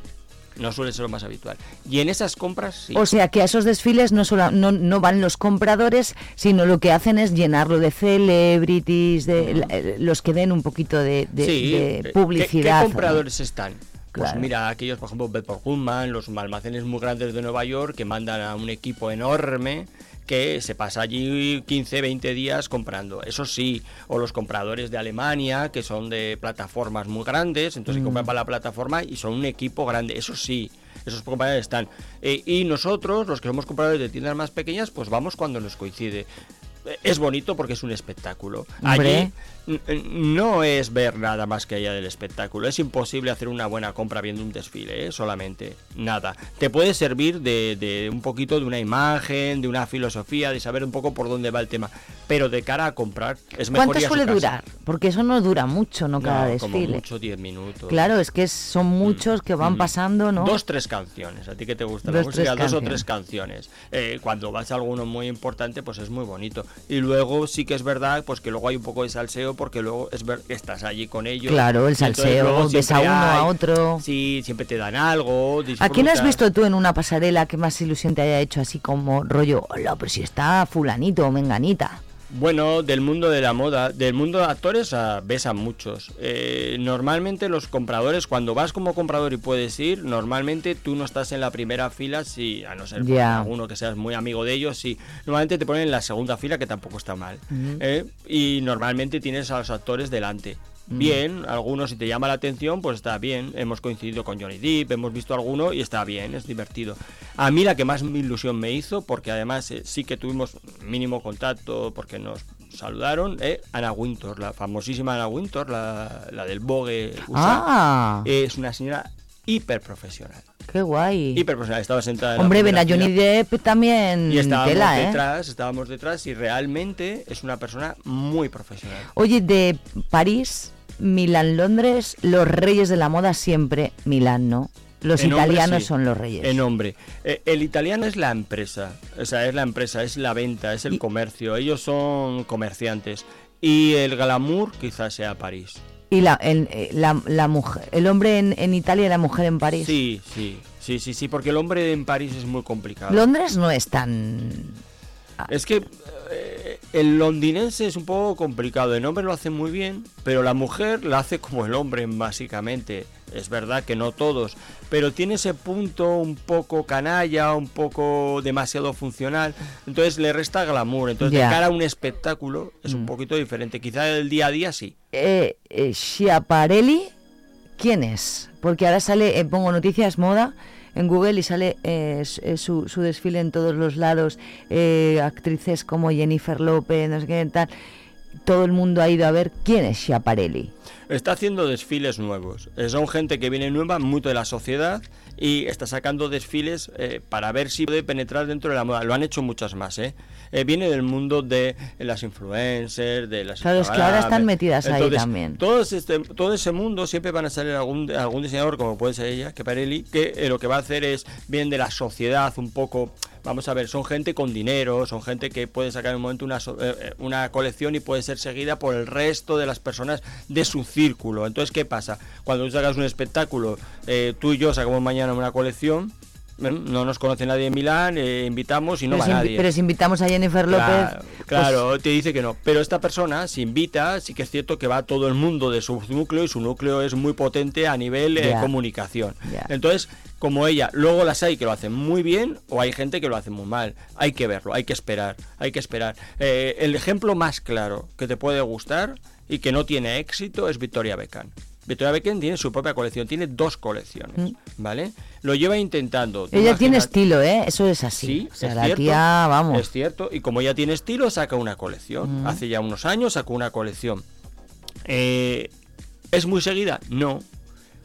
P: No suele ser lo más habitual. Y en esas compras sí.
D: O sea que a esos desfiles no, solo, no, no van los compradores, sino lo que hacen es llenarlo de celebrities, de eh, los que den un poquito de, de-
P: Sí,
D: de
P: eh, ¿qué-
D: publicidad.
P: ¿Qué, compradores están? Pues
D: Claro.
P: mira, aquellos, por ejemplo, Bedford Goodman, los almacenes muy grandes de Nueva York que mandan a un equipo enorme que se pasa allí 15, 20 días comprando. Eso sí, o los compradores de Alemania, que son de plataformas muy grandes, entonces
Q: Mm.
P: compran para la plataforma y son un equipo grande. Eso sí, esos compradores están. Eh, y nosotros, los que somos compradores de tiendas más pequeñas, pues vamos cuando nos coincide. Eh, Es bonito porque es un espectáculo. Allí no es ver nada más que allá del espectáculo. Es imposible hacer una buena compra viendo un desfile, ¿eh? solamente. Nada. Te puede servir de, de un poquito de una imagen, de una filosofía, de saber un poco por dónde va el tema. Pero de cara a comprar, es mejor
D: ¿Cuánto
P: ir a su
D: suele
P: casa.
D: durar? Porque eso no dura mucho, ¿no? Cada
P: No, como
D: desfile.
P: mucho 10 minutos.
D: Claro, es que son muchos que van
P: Mm.
D: pasando, ¿no?
P: Dos, tres canciones. ¿A ti que te gusta la
D: Dos,
P: música?
D: tres
P: Dos o tres canciones. Eh, cuando vas a alguno muy importante, pues es muy bonito. Y luego sí que es verdad, pues que luego hay un poco de salseo, porque luego es ver, estás allí con ellos.
D: Claro, el salseo, ves a uno, a otro.
P: Sí, siempre te dan algo.
D: ¿A quién has visto tú en una pasarela que más ilusión te haya hecho así como rollo, hola, pero si está fulanito o menganita?
P: Bueno, del mundo de la moda, del mundo de actores ah, ves a muchos. Eh, normalmente los compradores, cuando vas como comprador y puedes ir, normalmente tú no estás en la primera fila, si a no ser
D: Ya.
P: alguno que seas muy amigo de ellos, sí. Normalmente te ponen en la segunda fila, que tampoco está mal. ¿eh? Y normalmente tienes a los actores delante.
D: Mm.
P: Bien, algunos si te llama la atención, pues está bien. Hemos coincidido con Johnny Depp, hemos visto alguno y está bien, es divertido. A mí la que más ilusión me hizo, porque además eh, sí que tuvimos mínimo contacto, porque nos saludaron, eh, Ana Wintour, la famosísima Ana Wintour, la, la del Vogue USA.
D: Ah.
P: Es una señora hiper profesional.
D: Qué guay.
P: Hiper profesional, estaba sentada en la
D: Hombre, ven a Johnny. Depp también
P: Y estábamos
D: tela, ¿eh?
P: detrás, estábamos detrás y realmente es una persona muy profesional.
D: Oye, de París, Milán, Londres, los reyes de la moda siempre Milán, ¿no? Los
P: En hombre,
D: italianos
P: sí.
D: son los reyes.
P: En hombre. Eh, el italiano es la empresa. O sea, es la empresa, es la venta, es el comercio. Ellos son comerciantes. Y el glamour quizás sea París.
D: Y la, el, eh, la, la mujer, el hombre en, en Italia y la mujer en París.
P: Sí, sí, sí, sí, sí, porque el hombre en París es muy complicado.
D: Londres no es tan...
P: Es que eh, el londinense es un poco complicado. El hombre lo hace muy bien, pero la mujer la hace como el hombre, básicamente. Es verdad que no todos, pero tiene ese punto un poco canalla, un poco demasiado funcional. Entonces le resta glamour. Entonces, de cara a un espectáculo, es un
D: Mm.
P: poquito diferente. Quizá el día a día sí.
D: Eh, eh, Schiaparelli, ¿quién es? Porque ahora sale, eh, pongo noticias moda en Google y sale eh, eh, su, desfile en todos los lados, eh, actrices como Jennifer López, no sé qué tal. Todo el mundo ha ido a ver quién es Schiaparelli.
P: está haciendo desfiles nuevos. Son gente que viene nueva, mucho de la sociedad, y está sacando desfiles eh, para ver si puede penetrar dentro de la moda. Lo han hecho muchas más, ¿eh? Eh, viene del mundo de las influencers, de las
D: Claro, es que ahora están metidas ahí también.
P: Todo, este, todo ese mundo siempre van a salir algún, algún diseñador, como puede ser ella, que Parelli, que eh, lo que va a hacer es bien de la sociedad un poco. Vamos a ver, son gente con dinero, son gente que puede sacar en un momento una, eh, eh, una colección y puede ser seguida por el resto de las personas de su círculo. Entonces, ¿qué pasa? Cuando tú sacas un espectáculo, eh, tú y yo sacamos mañana una colección. No nos conoce nadie en Milán, eh, invitamos y no
D: pero,
P: va
D: si,
P: nadie.
D: pero si invitamos a Jennifer López,
P: Claro,
D: pues,
P: claro, te dice que no. Pero esta persona se invita, sí que es cierto que va todo el mundo de su núcleo y su núcleo es muy potente a nivel eh,
D: Ya.
P: comunicación. Entonces, como ella, luego las hay que lo hacen muy bien o hay gente que lo hace muy mal. Hay que verlo, hay que esperar, hay que esperar. Eh, el ejemplo más claro que te puede gustar y que no tiene éxito es Victoria Beckham. Victoria Beckham tiene su propia colección, tiene dos colecciones, ¿vale? Lo lleva intentando.
D: Mm. ella tiene estilo, ¿eh? Eso es así.
P: Sí,
D: o sea,
P: es
D: la
P: cierto,
D: tía, vamos.
P: Es cierto, y como ella tiene estilo, saca una colección.
D: Mm.
P: Hace ya unos años sacó una colección. Eh, ¿Es muy seguida? No.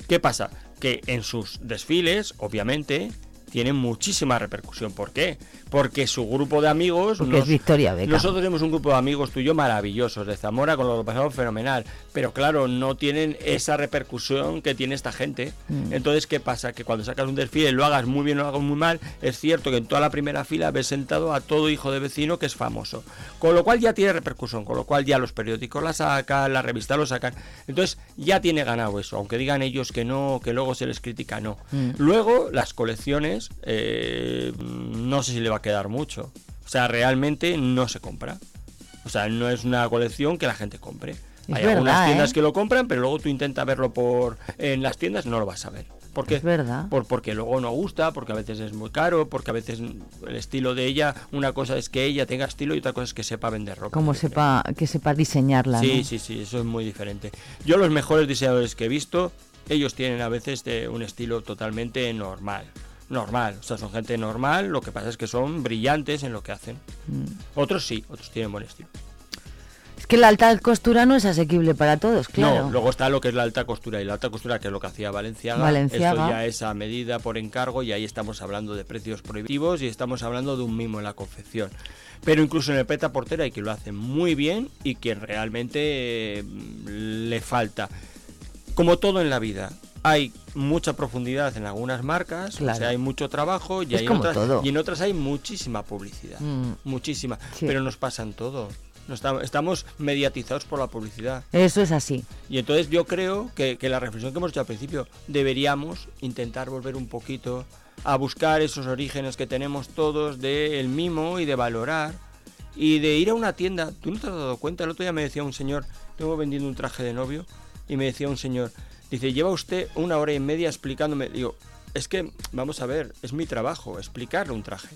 P: ¿Qué pasa? Que en sus desfiles, obviamente, tienen muchísima repercusión. ¿Por qué? Porque su grupo de amigos...
D: Porque es Victoria Beckham.
P: Nosotros tenemos un grupo de amigos tuyo maravillosos de Zamora, con lo que pasamos fenomenal. Pero claro, no tienen esa repercusión que tiene esta gente.
D: Mm.
P: Entonces, ¿qué pasa? Que cuando sacas un desfile, lo hagas muy bien o lo hagas muy mal, es cierto que en toda la primera fila ves sentado a todo hijo de vecino que es famoso. Con lo cual ya tiene repercusión, con lo cual ya los periódicos la sacan, la revista lo sacan. Entonces, ya tiene ganado eso, aunque digan ellos que no, que luego se les critica, no.
D: Mm.
P: Luego, las colecciones, eh, no sé si le va a quedar mucho. O sea, realmente no se compra. O sea, no es una colección que la gente compre.
D: Es
P: Hay algunas
D: verdad,
P: tiendas
D: ¿eh?
P: que lo compran, pero luego tú intentas verlo por en las tiendas, no lo vas a ver. ¿Por qué?
D: Es verdad.
P: Por, porque luego no gusta, porque a veces es muy caro, porque a veces el estilo de ella, una cosa es que ella tenga estilo y otra cosa es que sepa vender ropa.
D: Como sepa, que sepa diseñarla,
P: Sí,
D: ¿no?
P: sí, sí, eso es muy diferente. Yo los mejores diseñadores que he visto, ellos tienen a veces de un estilo totalmente normal. Normal, o sea, son gente normal, lo que pasa es que son brillantes en lo que hacen.
D: Mm.
P: Otros sí, otros tienen buen estilo.
D: Es que la alta costura no es asequible para todos, claro.
P: No, luego está lo que es la alta costura y la alta costura que es lo que hacía Valenciaga.
D: Valenciaga.
P: Esto ya es a medida por encargo y ahí estamos hablando de precios prohibitivos y estamos hablando de un mimo en la confección. Pero incluso en el peta portera hay que lo hace muy bien y que realmente eh, le falta. Como todo en la vida, hay mucha profundidad en algunas marcas,
D: Claro.
P: o sea, hay mucho trabajo y, hay otras,
D: todo.
P: y en otras hay muchísima publicidad.
D: Mm.
P: Muchísima.
D: Sí.
P: Pero nos pasan todo. Estamos, mediatizados por la publicidad.
D: Eso es así.
P: Y entonces yo creo que, que la reflexión que hemos hecho al principio, deberíamos intentar volver un poquito a buscar esos orígenes que tenemos todos del mimo y de valorar y de ir a una tienda. ¿Tú no te has dado cuenta? El otro día me decía un señor, tengo vendiendo un traje de novio, y me decía un señor, dice, lleva usted una hora y media explicándome. Digo, es que, vamos a ver, es mi trabajo, explicarle un traje.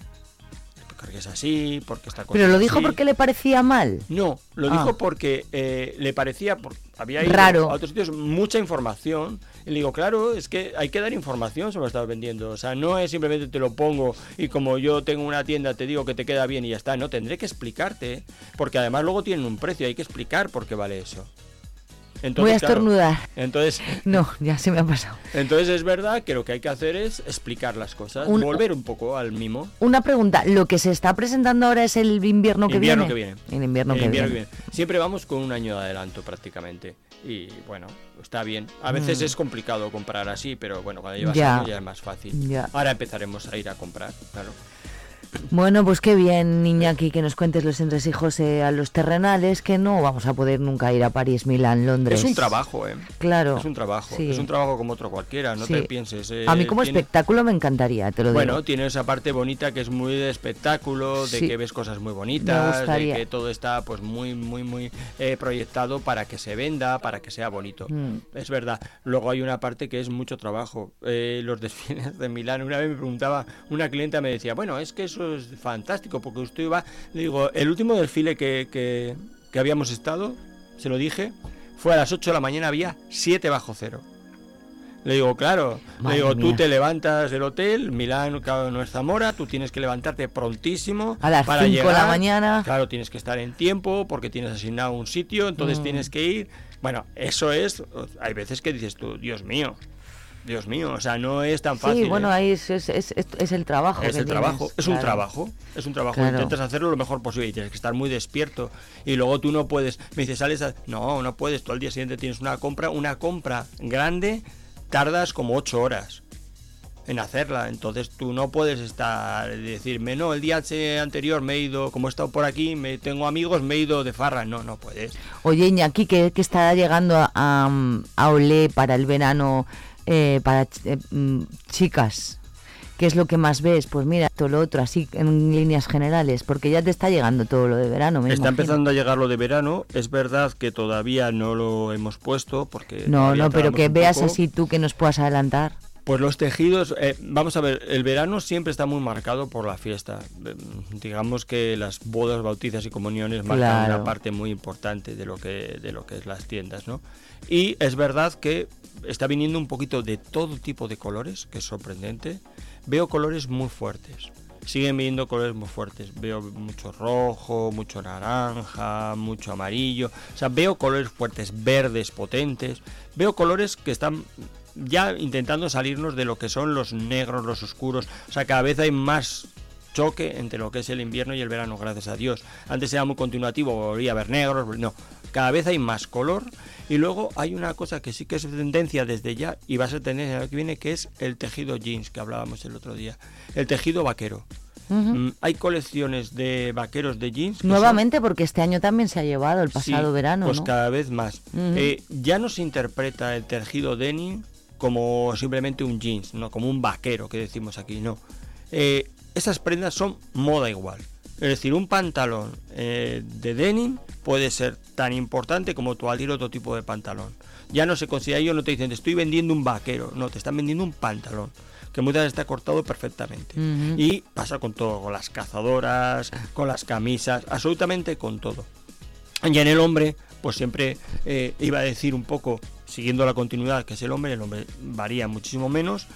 P: Explicar que es así, porque está
D: Pero lo dijo porque le parecía mal.
P: no, lo
D: Ah.
P: dijo porque eh, le parecía, por- había ido
D: Raro.
P: a otros sitios mucha información. Y le digo, claro, es que hay que dar información sobre lo que estás vendiendo. O sea, no es simplemente te lo pongo y como yo tengo una tienda te digo que te queda bien y ya está. No, tendré que explicarte. Porque además luego tienen un precio, hay que explicar por qué vale eso.
D: Voy a
P: claro,
D: estornudar.
P: entonces,
D: No, ya se me ha pasado.
P: entonces es verdad que lo que hay que hacer es explicar las cosas,
D: Un-
P: volver un poco al mimo.
D: Una pregunta, ¿lo que se está presentando ahora es el invierno que
P: invierno
D: viene?
P: que viene.
D: El invierno,
P: El
D: que,
P: invierno
D: viene.
P: que viene. Siempre vamos con un año de adelanto prácticamente. Y bueno, está bien. A veces
D: Mm.
P: es complicado comprar así, pero bueno, cuando llevas
D: Ya.
P: años ya es más fácil.
D: Ya.
P: Ahora empezaremos a ir a comprar, claro.
D: Bueno, pues qué bien, Iñaki, que nos cuentes los entresijos eh, a los terrenales, que no vamos a poder nunca ir a París, Milán, Londres.
P: Es un trabajo, ¿eh?
D: Claro.
P: Es un trabajo.
D: sí.
P: Es un trabajo como otro cualquiera, no
D: Sí.
P: te pienses. eh,
D: a mí como
P: tiene-
D: espectáculo me encantaría, te lo
P: Bueno,
D: digo.
P: tiene esa parte bonita que es muy de espectáculo, de
D: Sí.
P: que ves cosas muy bonitas, de que todo está pues muy, muy, muy eh, proyectado para que se venda, para que sea bonito.
D: Mm.
P: Es verdad. Luego hay una parte que es mucho trabajo. Eh, los desfiles de Milán, una vez me preguntaba, una clienta me decía, bueno, es que eso es fantástico, porque usted iba, le digo, el último desfile que, que, que habíamos estado, se lo dije, fue a las 8 de la mañana, había 7 bajo cero. Le digo, claro,
D: Madre
P: le digo, tú te levantas del hotel, Milán, claro, no es Zamora, tú tienes que levantarte prontísimo.
D: A las
P: para
D: cinco de la mañana.
P: Claro, tienes que estar en tiempo porque tienes asignado un sitio, entonces
D: Mm.
P: tienes que ir. Bueno, eso es. Hay veces que dices tú, Dios mío. Dios mío, o sea, no es tan fácil.
D: Sí, bueno,
P: ¿eh?
D: ahí es, es, es, es- es el trabajo.
P: Es
D: que
P: el trabajo, es un trabajo, es un trabajo.
D: Claro.
P: Intentas hacerlo lo mejor posible y tienes que estar muy despierto. Y luego tú no puedes, me dices, sales a... No, no puedes, tú al día siguiente tienes una compra, una compra grande, tardas como ocho horas en hacerla. Entonces tú no puedes estar, decirme, no, el día anterior me he ido, como he estado por aquí, me tengo amigos, me he ido de farra. No, no puedes.
D: Oye, Iñaki, que, que está llegando a, a, a Olé para el verano eh, para ch- eh, mm, chicas? ¿Qué es lo que más ves? Pues mira, todo lo otro, así en líneas generales, porque ya te está llegando todo lo de verano, me
P: Está
D: imagino.
P: empezando a llegar lo de verano. Es verdad que todavía no lo hemos puesto porque...
D: No, no, pero que veas
P: poco.
D: así tú que nos puedas adelantar.
P: Pues los tejidos, eh, vamos a ver, el verano siempre está muy marcado por la fiesta. Eh, Digamos que las bodas, bautizas y comuniones marcan
D: Claro.
P: una parte muy importante de lo que de lo que es las tiendas, ¿no? Y es verdad que está viniendo un poquito de todo tipo de colores, que es sorprendente. Veo colores muy fuertes. Siguen viniendo colores muy fuertes. Veo mucho rojo, mucho naranja, mucho amarillo. O sea, veo colores fuertes, verdes, potentes. Veo colores que están ya intentando salirnos de lo que son los negros, los oscuros. O sea, cada vez hay más choque entre lo que es el invierno y el verano, gracias a Dios. Antes era muy continuativo, volvía a ver negros, no. Cada vez hay más color y luego hay una cosa que sí que es tendencia desde ya y va a ser tendencia el año que viene, que es el tejido jeans que hablábamos el otro día. El tejido vaquero. Mm, hay colecciones de vaqueros de jeans. son-
D: Nuevamente, porque este año también se ha llevado el pasado
P: Sí,
D: verano,
P: Pues
D: ¿no?
P: cada vez más. Eh, ya no se interpreta el tejido denim como simplemente un jeans, no como un vaquero que decimos aquí, no. Eh, esas prendas son moda igual. Es decir, un pantalón eh, de denim puede ser tan importante como cualquier otro tipo de pantalón. Ya no se considera, ellos no te dicen, te estoy vendiendo un vaquero, no, te están vendiendo un pantalón, que muchas veces está cortado perfectamente. Y pasa con todo, con las cazadoras, con las camisas, absolutamente con todo. Y en el hombre, pues siempre eh, iba a decir un poco, siguiendo la continuidad que es el hombre, el hombre varía muchísimo menos.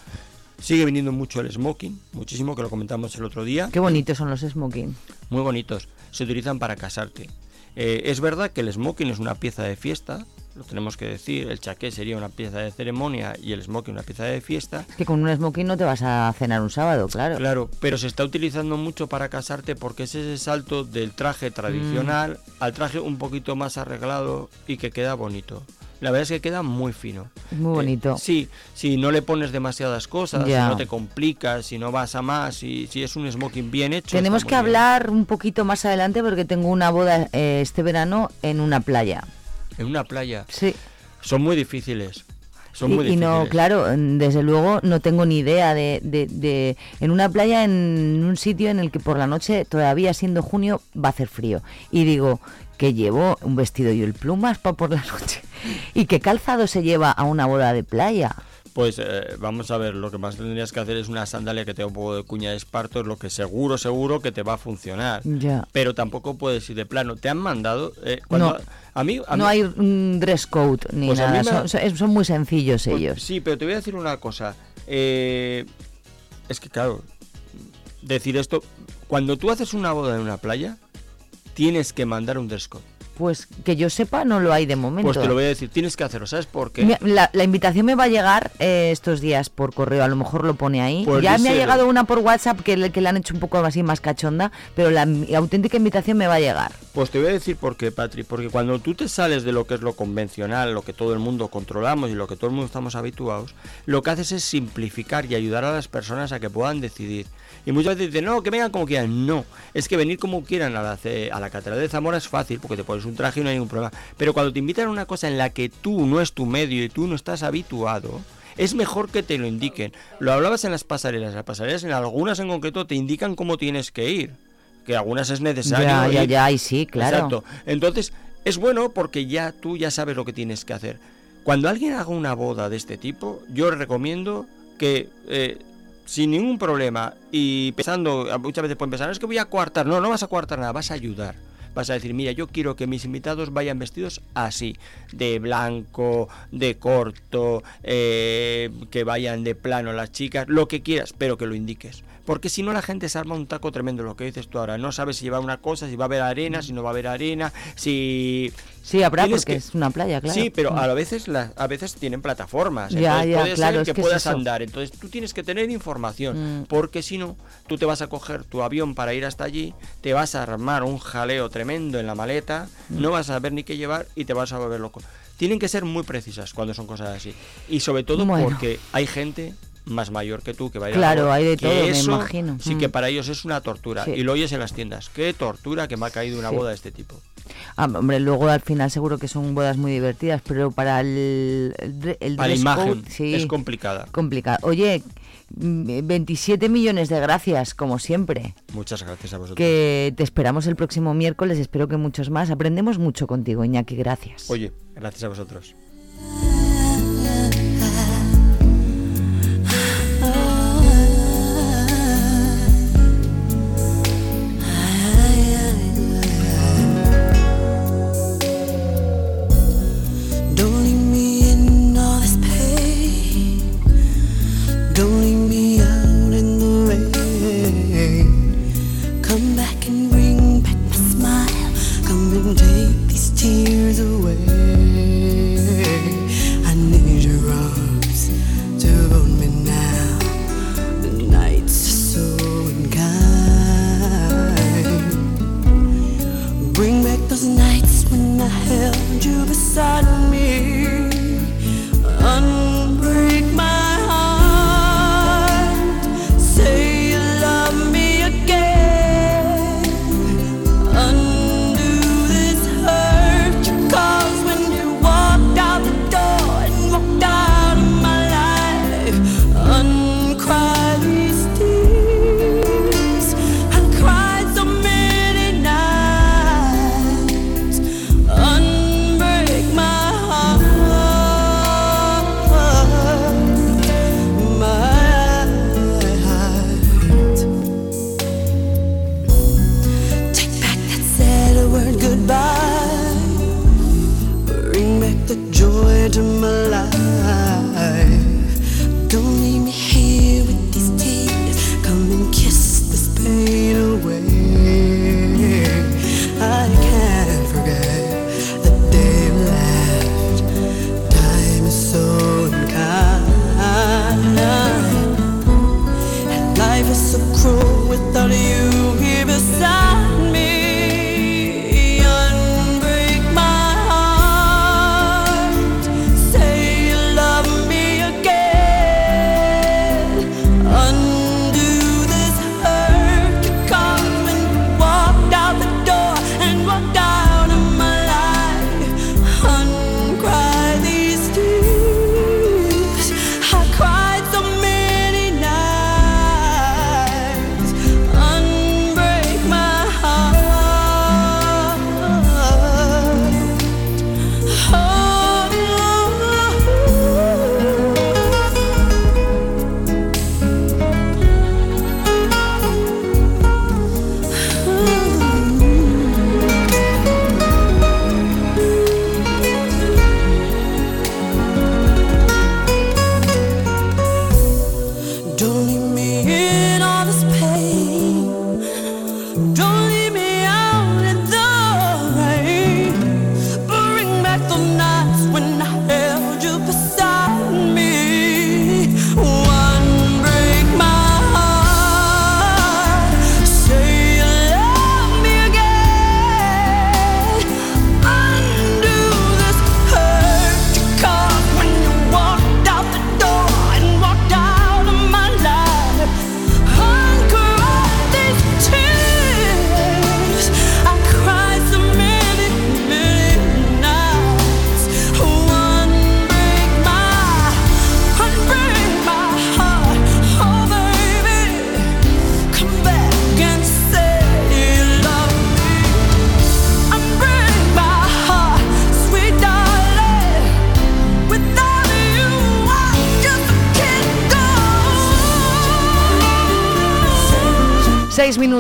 P: Sigue viniendo mucho el smoking, muchísimo, que lo comentamos el otro día.
D: Qué bonitos son los smoking.
P: Muy bonitos. Se utilizan para casarte. Eh, es verdad que el smoking es una pieza de fiesta, lo tenemos que decir. El chaqué sería una pieza de ceremonia y el smoking una pieza de fiesta.
D: Que con un smoking no te vas a cenar un sábado, claro.
P: Claro, pero se está utilizando mucho para casarte porque es ese salto del traje tradicional
D: Mm.
P: al traje un poquito más arreglado y que queda bonito. La verdad es que queda muy fino.
D: Muy bonito.
P: Eh, sí, si no le pones demasiadas cosas,
D: Ya.
P: si no te complicas, si no vas a más, si, si es un smoking bien hecho.
D: Tenemos que
P: bien.
D: hablar un poquito más adelante porque tengo una boda eh, este verano en una playa.
P: En una playa.
D: Sí.
P: Son muy difíciles. Son
D: y,
P: muy
D: y
P: difíciles.
D: no, claro, mm, desde luego no tengo ni idea de, de- de- En una playa, en un sitio en el que por la noche, todavía siendo junio, va a hacer frío. Y digo, que llevo un vestido y el plumas para por la noche. ¿Y qué calzado se lleva a una boda de playa?
P: Pues eh, vamos a ver, lo que más tendrías que hacer es una sandalia que tenga un poco de cuña de esparto, es lo que seguro, seguro que te va a funcionar.
D: Ya.
P: Pero tampoco puedes ir de plano. ¿Te han mandado? eh, cuando-
D: No.
P: A mí, a
D: no
P: mí-
D: hay un dress code ni
P: Pues
D: nada,
P: ha-
D: son muy sencillos
P: Pues
D: ellos.
P: Sí, pero te voy a decir una cosa. eh, es que, claro, decir esto, cuando tú haces una boda en una playa, tienes que mandar un dress.
D: Pues que yo sepa, no lo hay de momento.
P: Pues te lo voy a decir, tienes que hacerlo, ¿sabes por qué?
D: La, la invitación me va a llegar eh, estos días por correo, a lo mejor lo pone ahí.
P: Pues
D: ya me ha llegado una por WhatsApp que le, que le han hecho un poco así más cachonda, pero la mi- auténtica invitación me va a llegar.
P: Pues te voy a decir por qué, Patri. Porque cuando tú te sales de lo que es lo convencional, lo que todo el mundo controlamos y lo que todo el mundo estamos habituados, lo que haces es simplificar y ayudar a las personas a que puedan decidir. Y muchas veces dicen, no, que vengan como quieran. No, es que venir como quieran a la, a la Catedral de Zamora es fácil, porque te un traje y no hay ningún problema. Pero cuando te invitan a una cosa en la que tú no es tu medio y tú no estás habituado, es mejor que te lo indiquen. Lo hablabas en las pasarelas. Las pasarelas, en algunas en concreto, te indican cómo tienes que ir. Que algunas es necesario.
D: Ya, ya,
P: ir.
D: ya, y sí, claro.
P: Exacto. Entonces, es bueno porque ya tú ya sabes lo que tienes que hacer. Cuando alguien haga una boda de este tipo, yo recomiendo que eh, sin ningún problema y pensando, muchas veces pueden pensar, es que voy a coartar. No, no vas a coartar nada, vas a ayudar. Vas a decir, mira, yo quiero que mis invitados vayan vestidos así, de blanco, de corto, eh, que vayan de plano las chicas, lo que quieras, pero que lo indiques.
N: Porque si no la gente se arma un taco tremendo, lo que dices tú ahora. No sabes si va una cosa, si va a haber arena, si no va a haber arena, si...
D: Sí, habrá porque
N: que-
D: es una playa, claro.
N: Sí, pero
D: Mm.
N: a veces la- a veces tienen plataformas.
D: Ya,
N: entonces
D: ya,
N: puede
D: claro,
N: ser
D: es
N: que,
D: que es
N: puedas andar. Entonces tú tienes que tener información.
D: Mm.
N: Porque si no, tú te vas a coger tu avión para ir hasta allí, te vas a armar un jaleo tremendo en la maleta,
D: Mm.
N: no vas a saber ni qué llevar y te vas a volver loco. Tienen que ser muy precisas cuando son cosas así. Y sobre todo
D: Bueno.
N: porque hay gente más mayor que tú que va a ir a
D: Claro, hay de todo, me imagino.
N: Sí
D: Mm.
N: que para ellos es una tortura.
D: Sí.
N: Y lo oyes en las tiendas. Qué tortura que me ha caído una
D: Sí.
N: boda de este tipo.
D: Ah, hombre, luego al final seguro que son bodas muy divertidas, pero para el,
N: Para la imagen
D: code, sí,
N: es complicada.
D: complicado. Oye, mm, 27 millones de gracias, como siempre.
N: Muchas gracias a vosotros.
D: Que te esperamos el próximo miércoles, espero que muchos más. Aprendemos mucho contigo, Iñaki, gracias.
N: Oye, gracias a vosotros.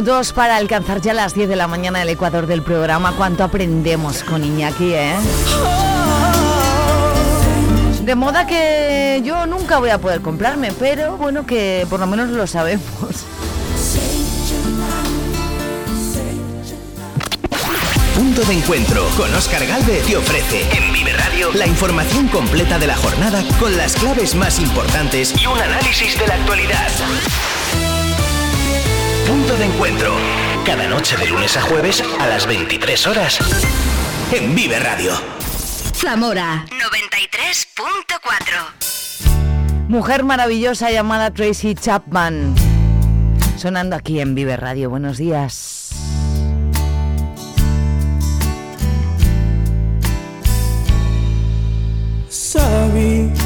D: minutos para alcanzar ya las 10 de la mañana del Ecuador del programa. ¿Cuánto aprendemos con Iñaki, eh? De moda que yo nunca voy a poder comprarme, pero bueno, que por lo menos lo sabemos.
J: Punto de encuentro con Oscar Galve te ofrece en Vive Radio la información completa de la jornada con las claves más importantes y un análisis de la actualidad encuentro. Cada noche de lunes a jueves a las 23 horas. En Vive Radio.
B: Zamora 93.4.
R: Mujer maravillosa llamada Tracy Chapman. Sonando aquí en Vive Radio. Buenos días.
S: sorry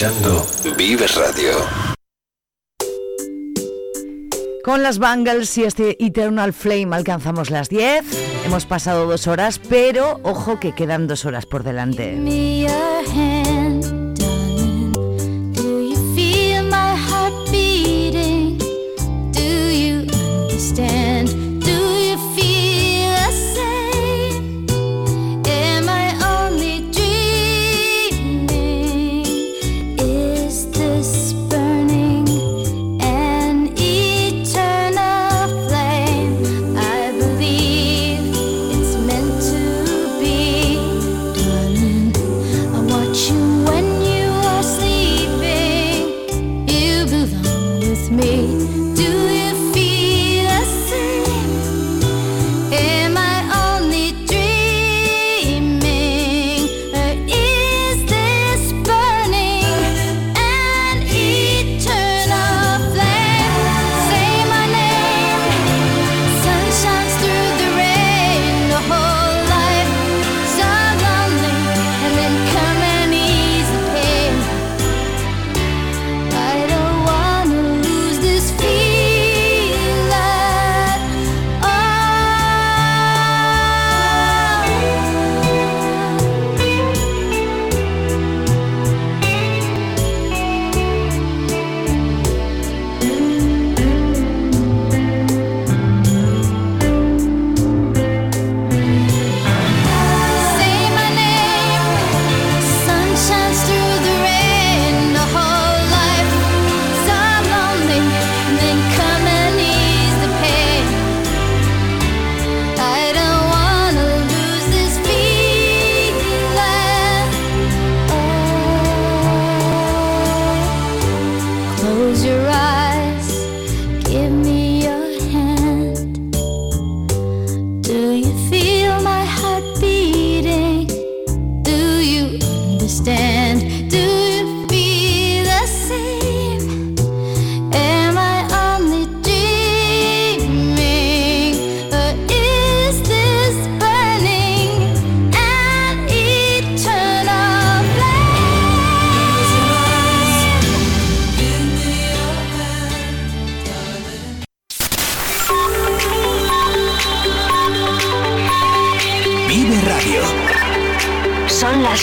A: escuchando Radio.
R: Con las Bangles y este Eternal Flame alcanzamos las 10. Hemos pasado dos horas, pero ojo que quedan dos horas por delante.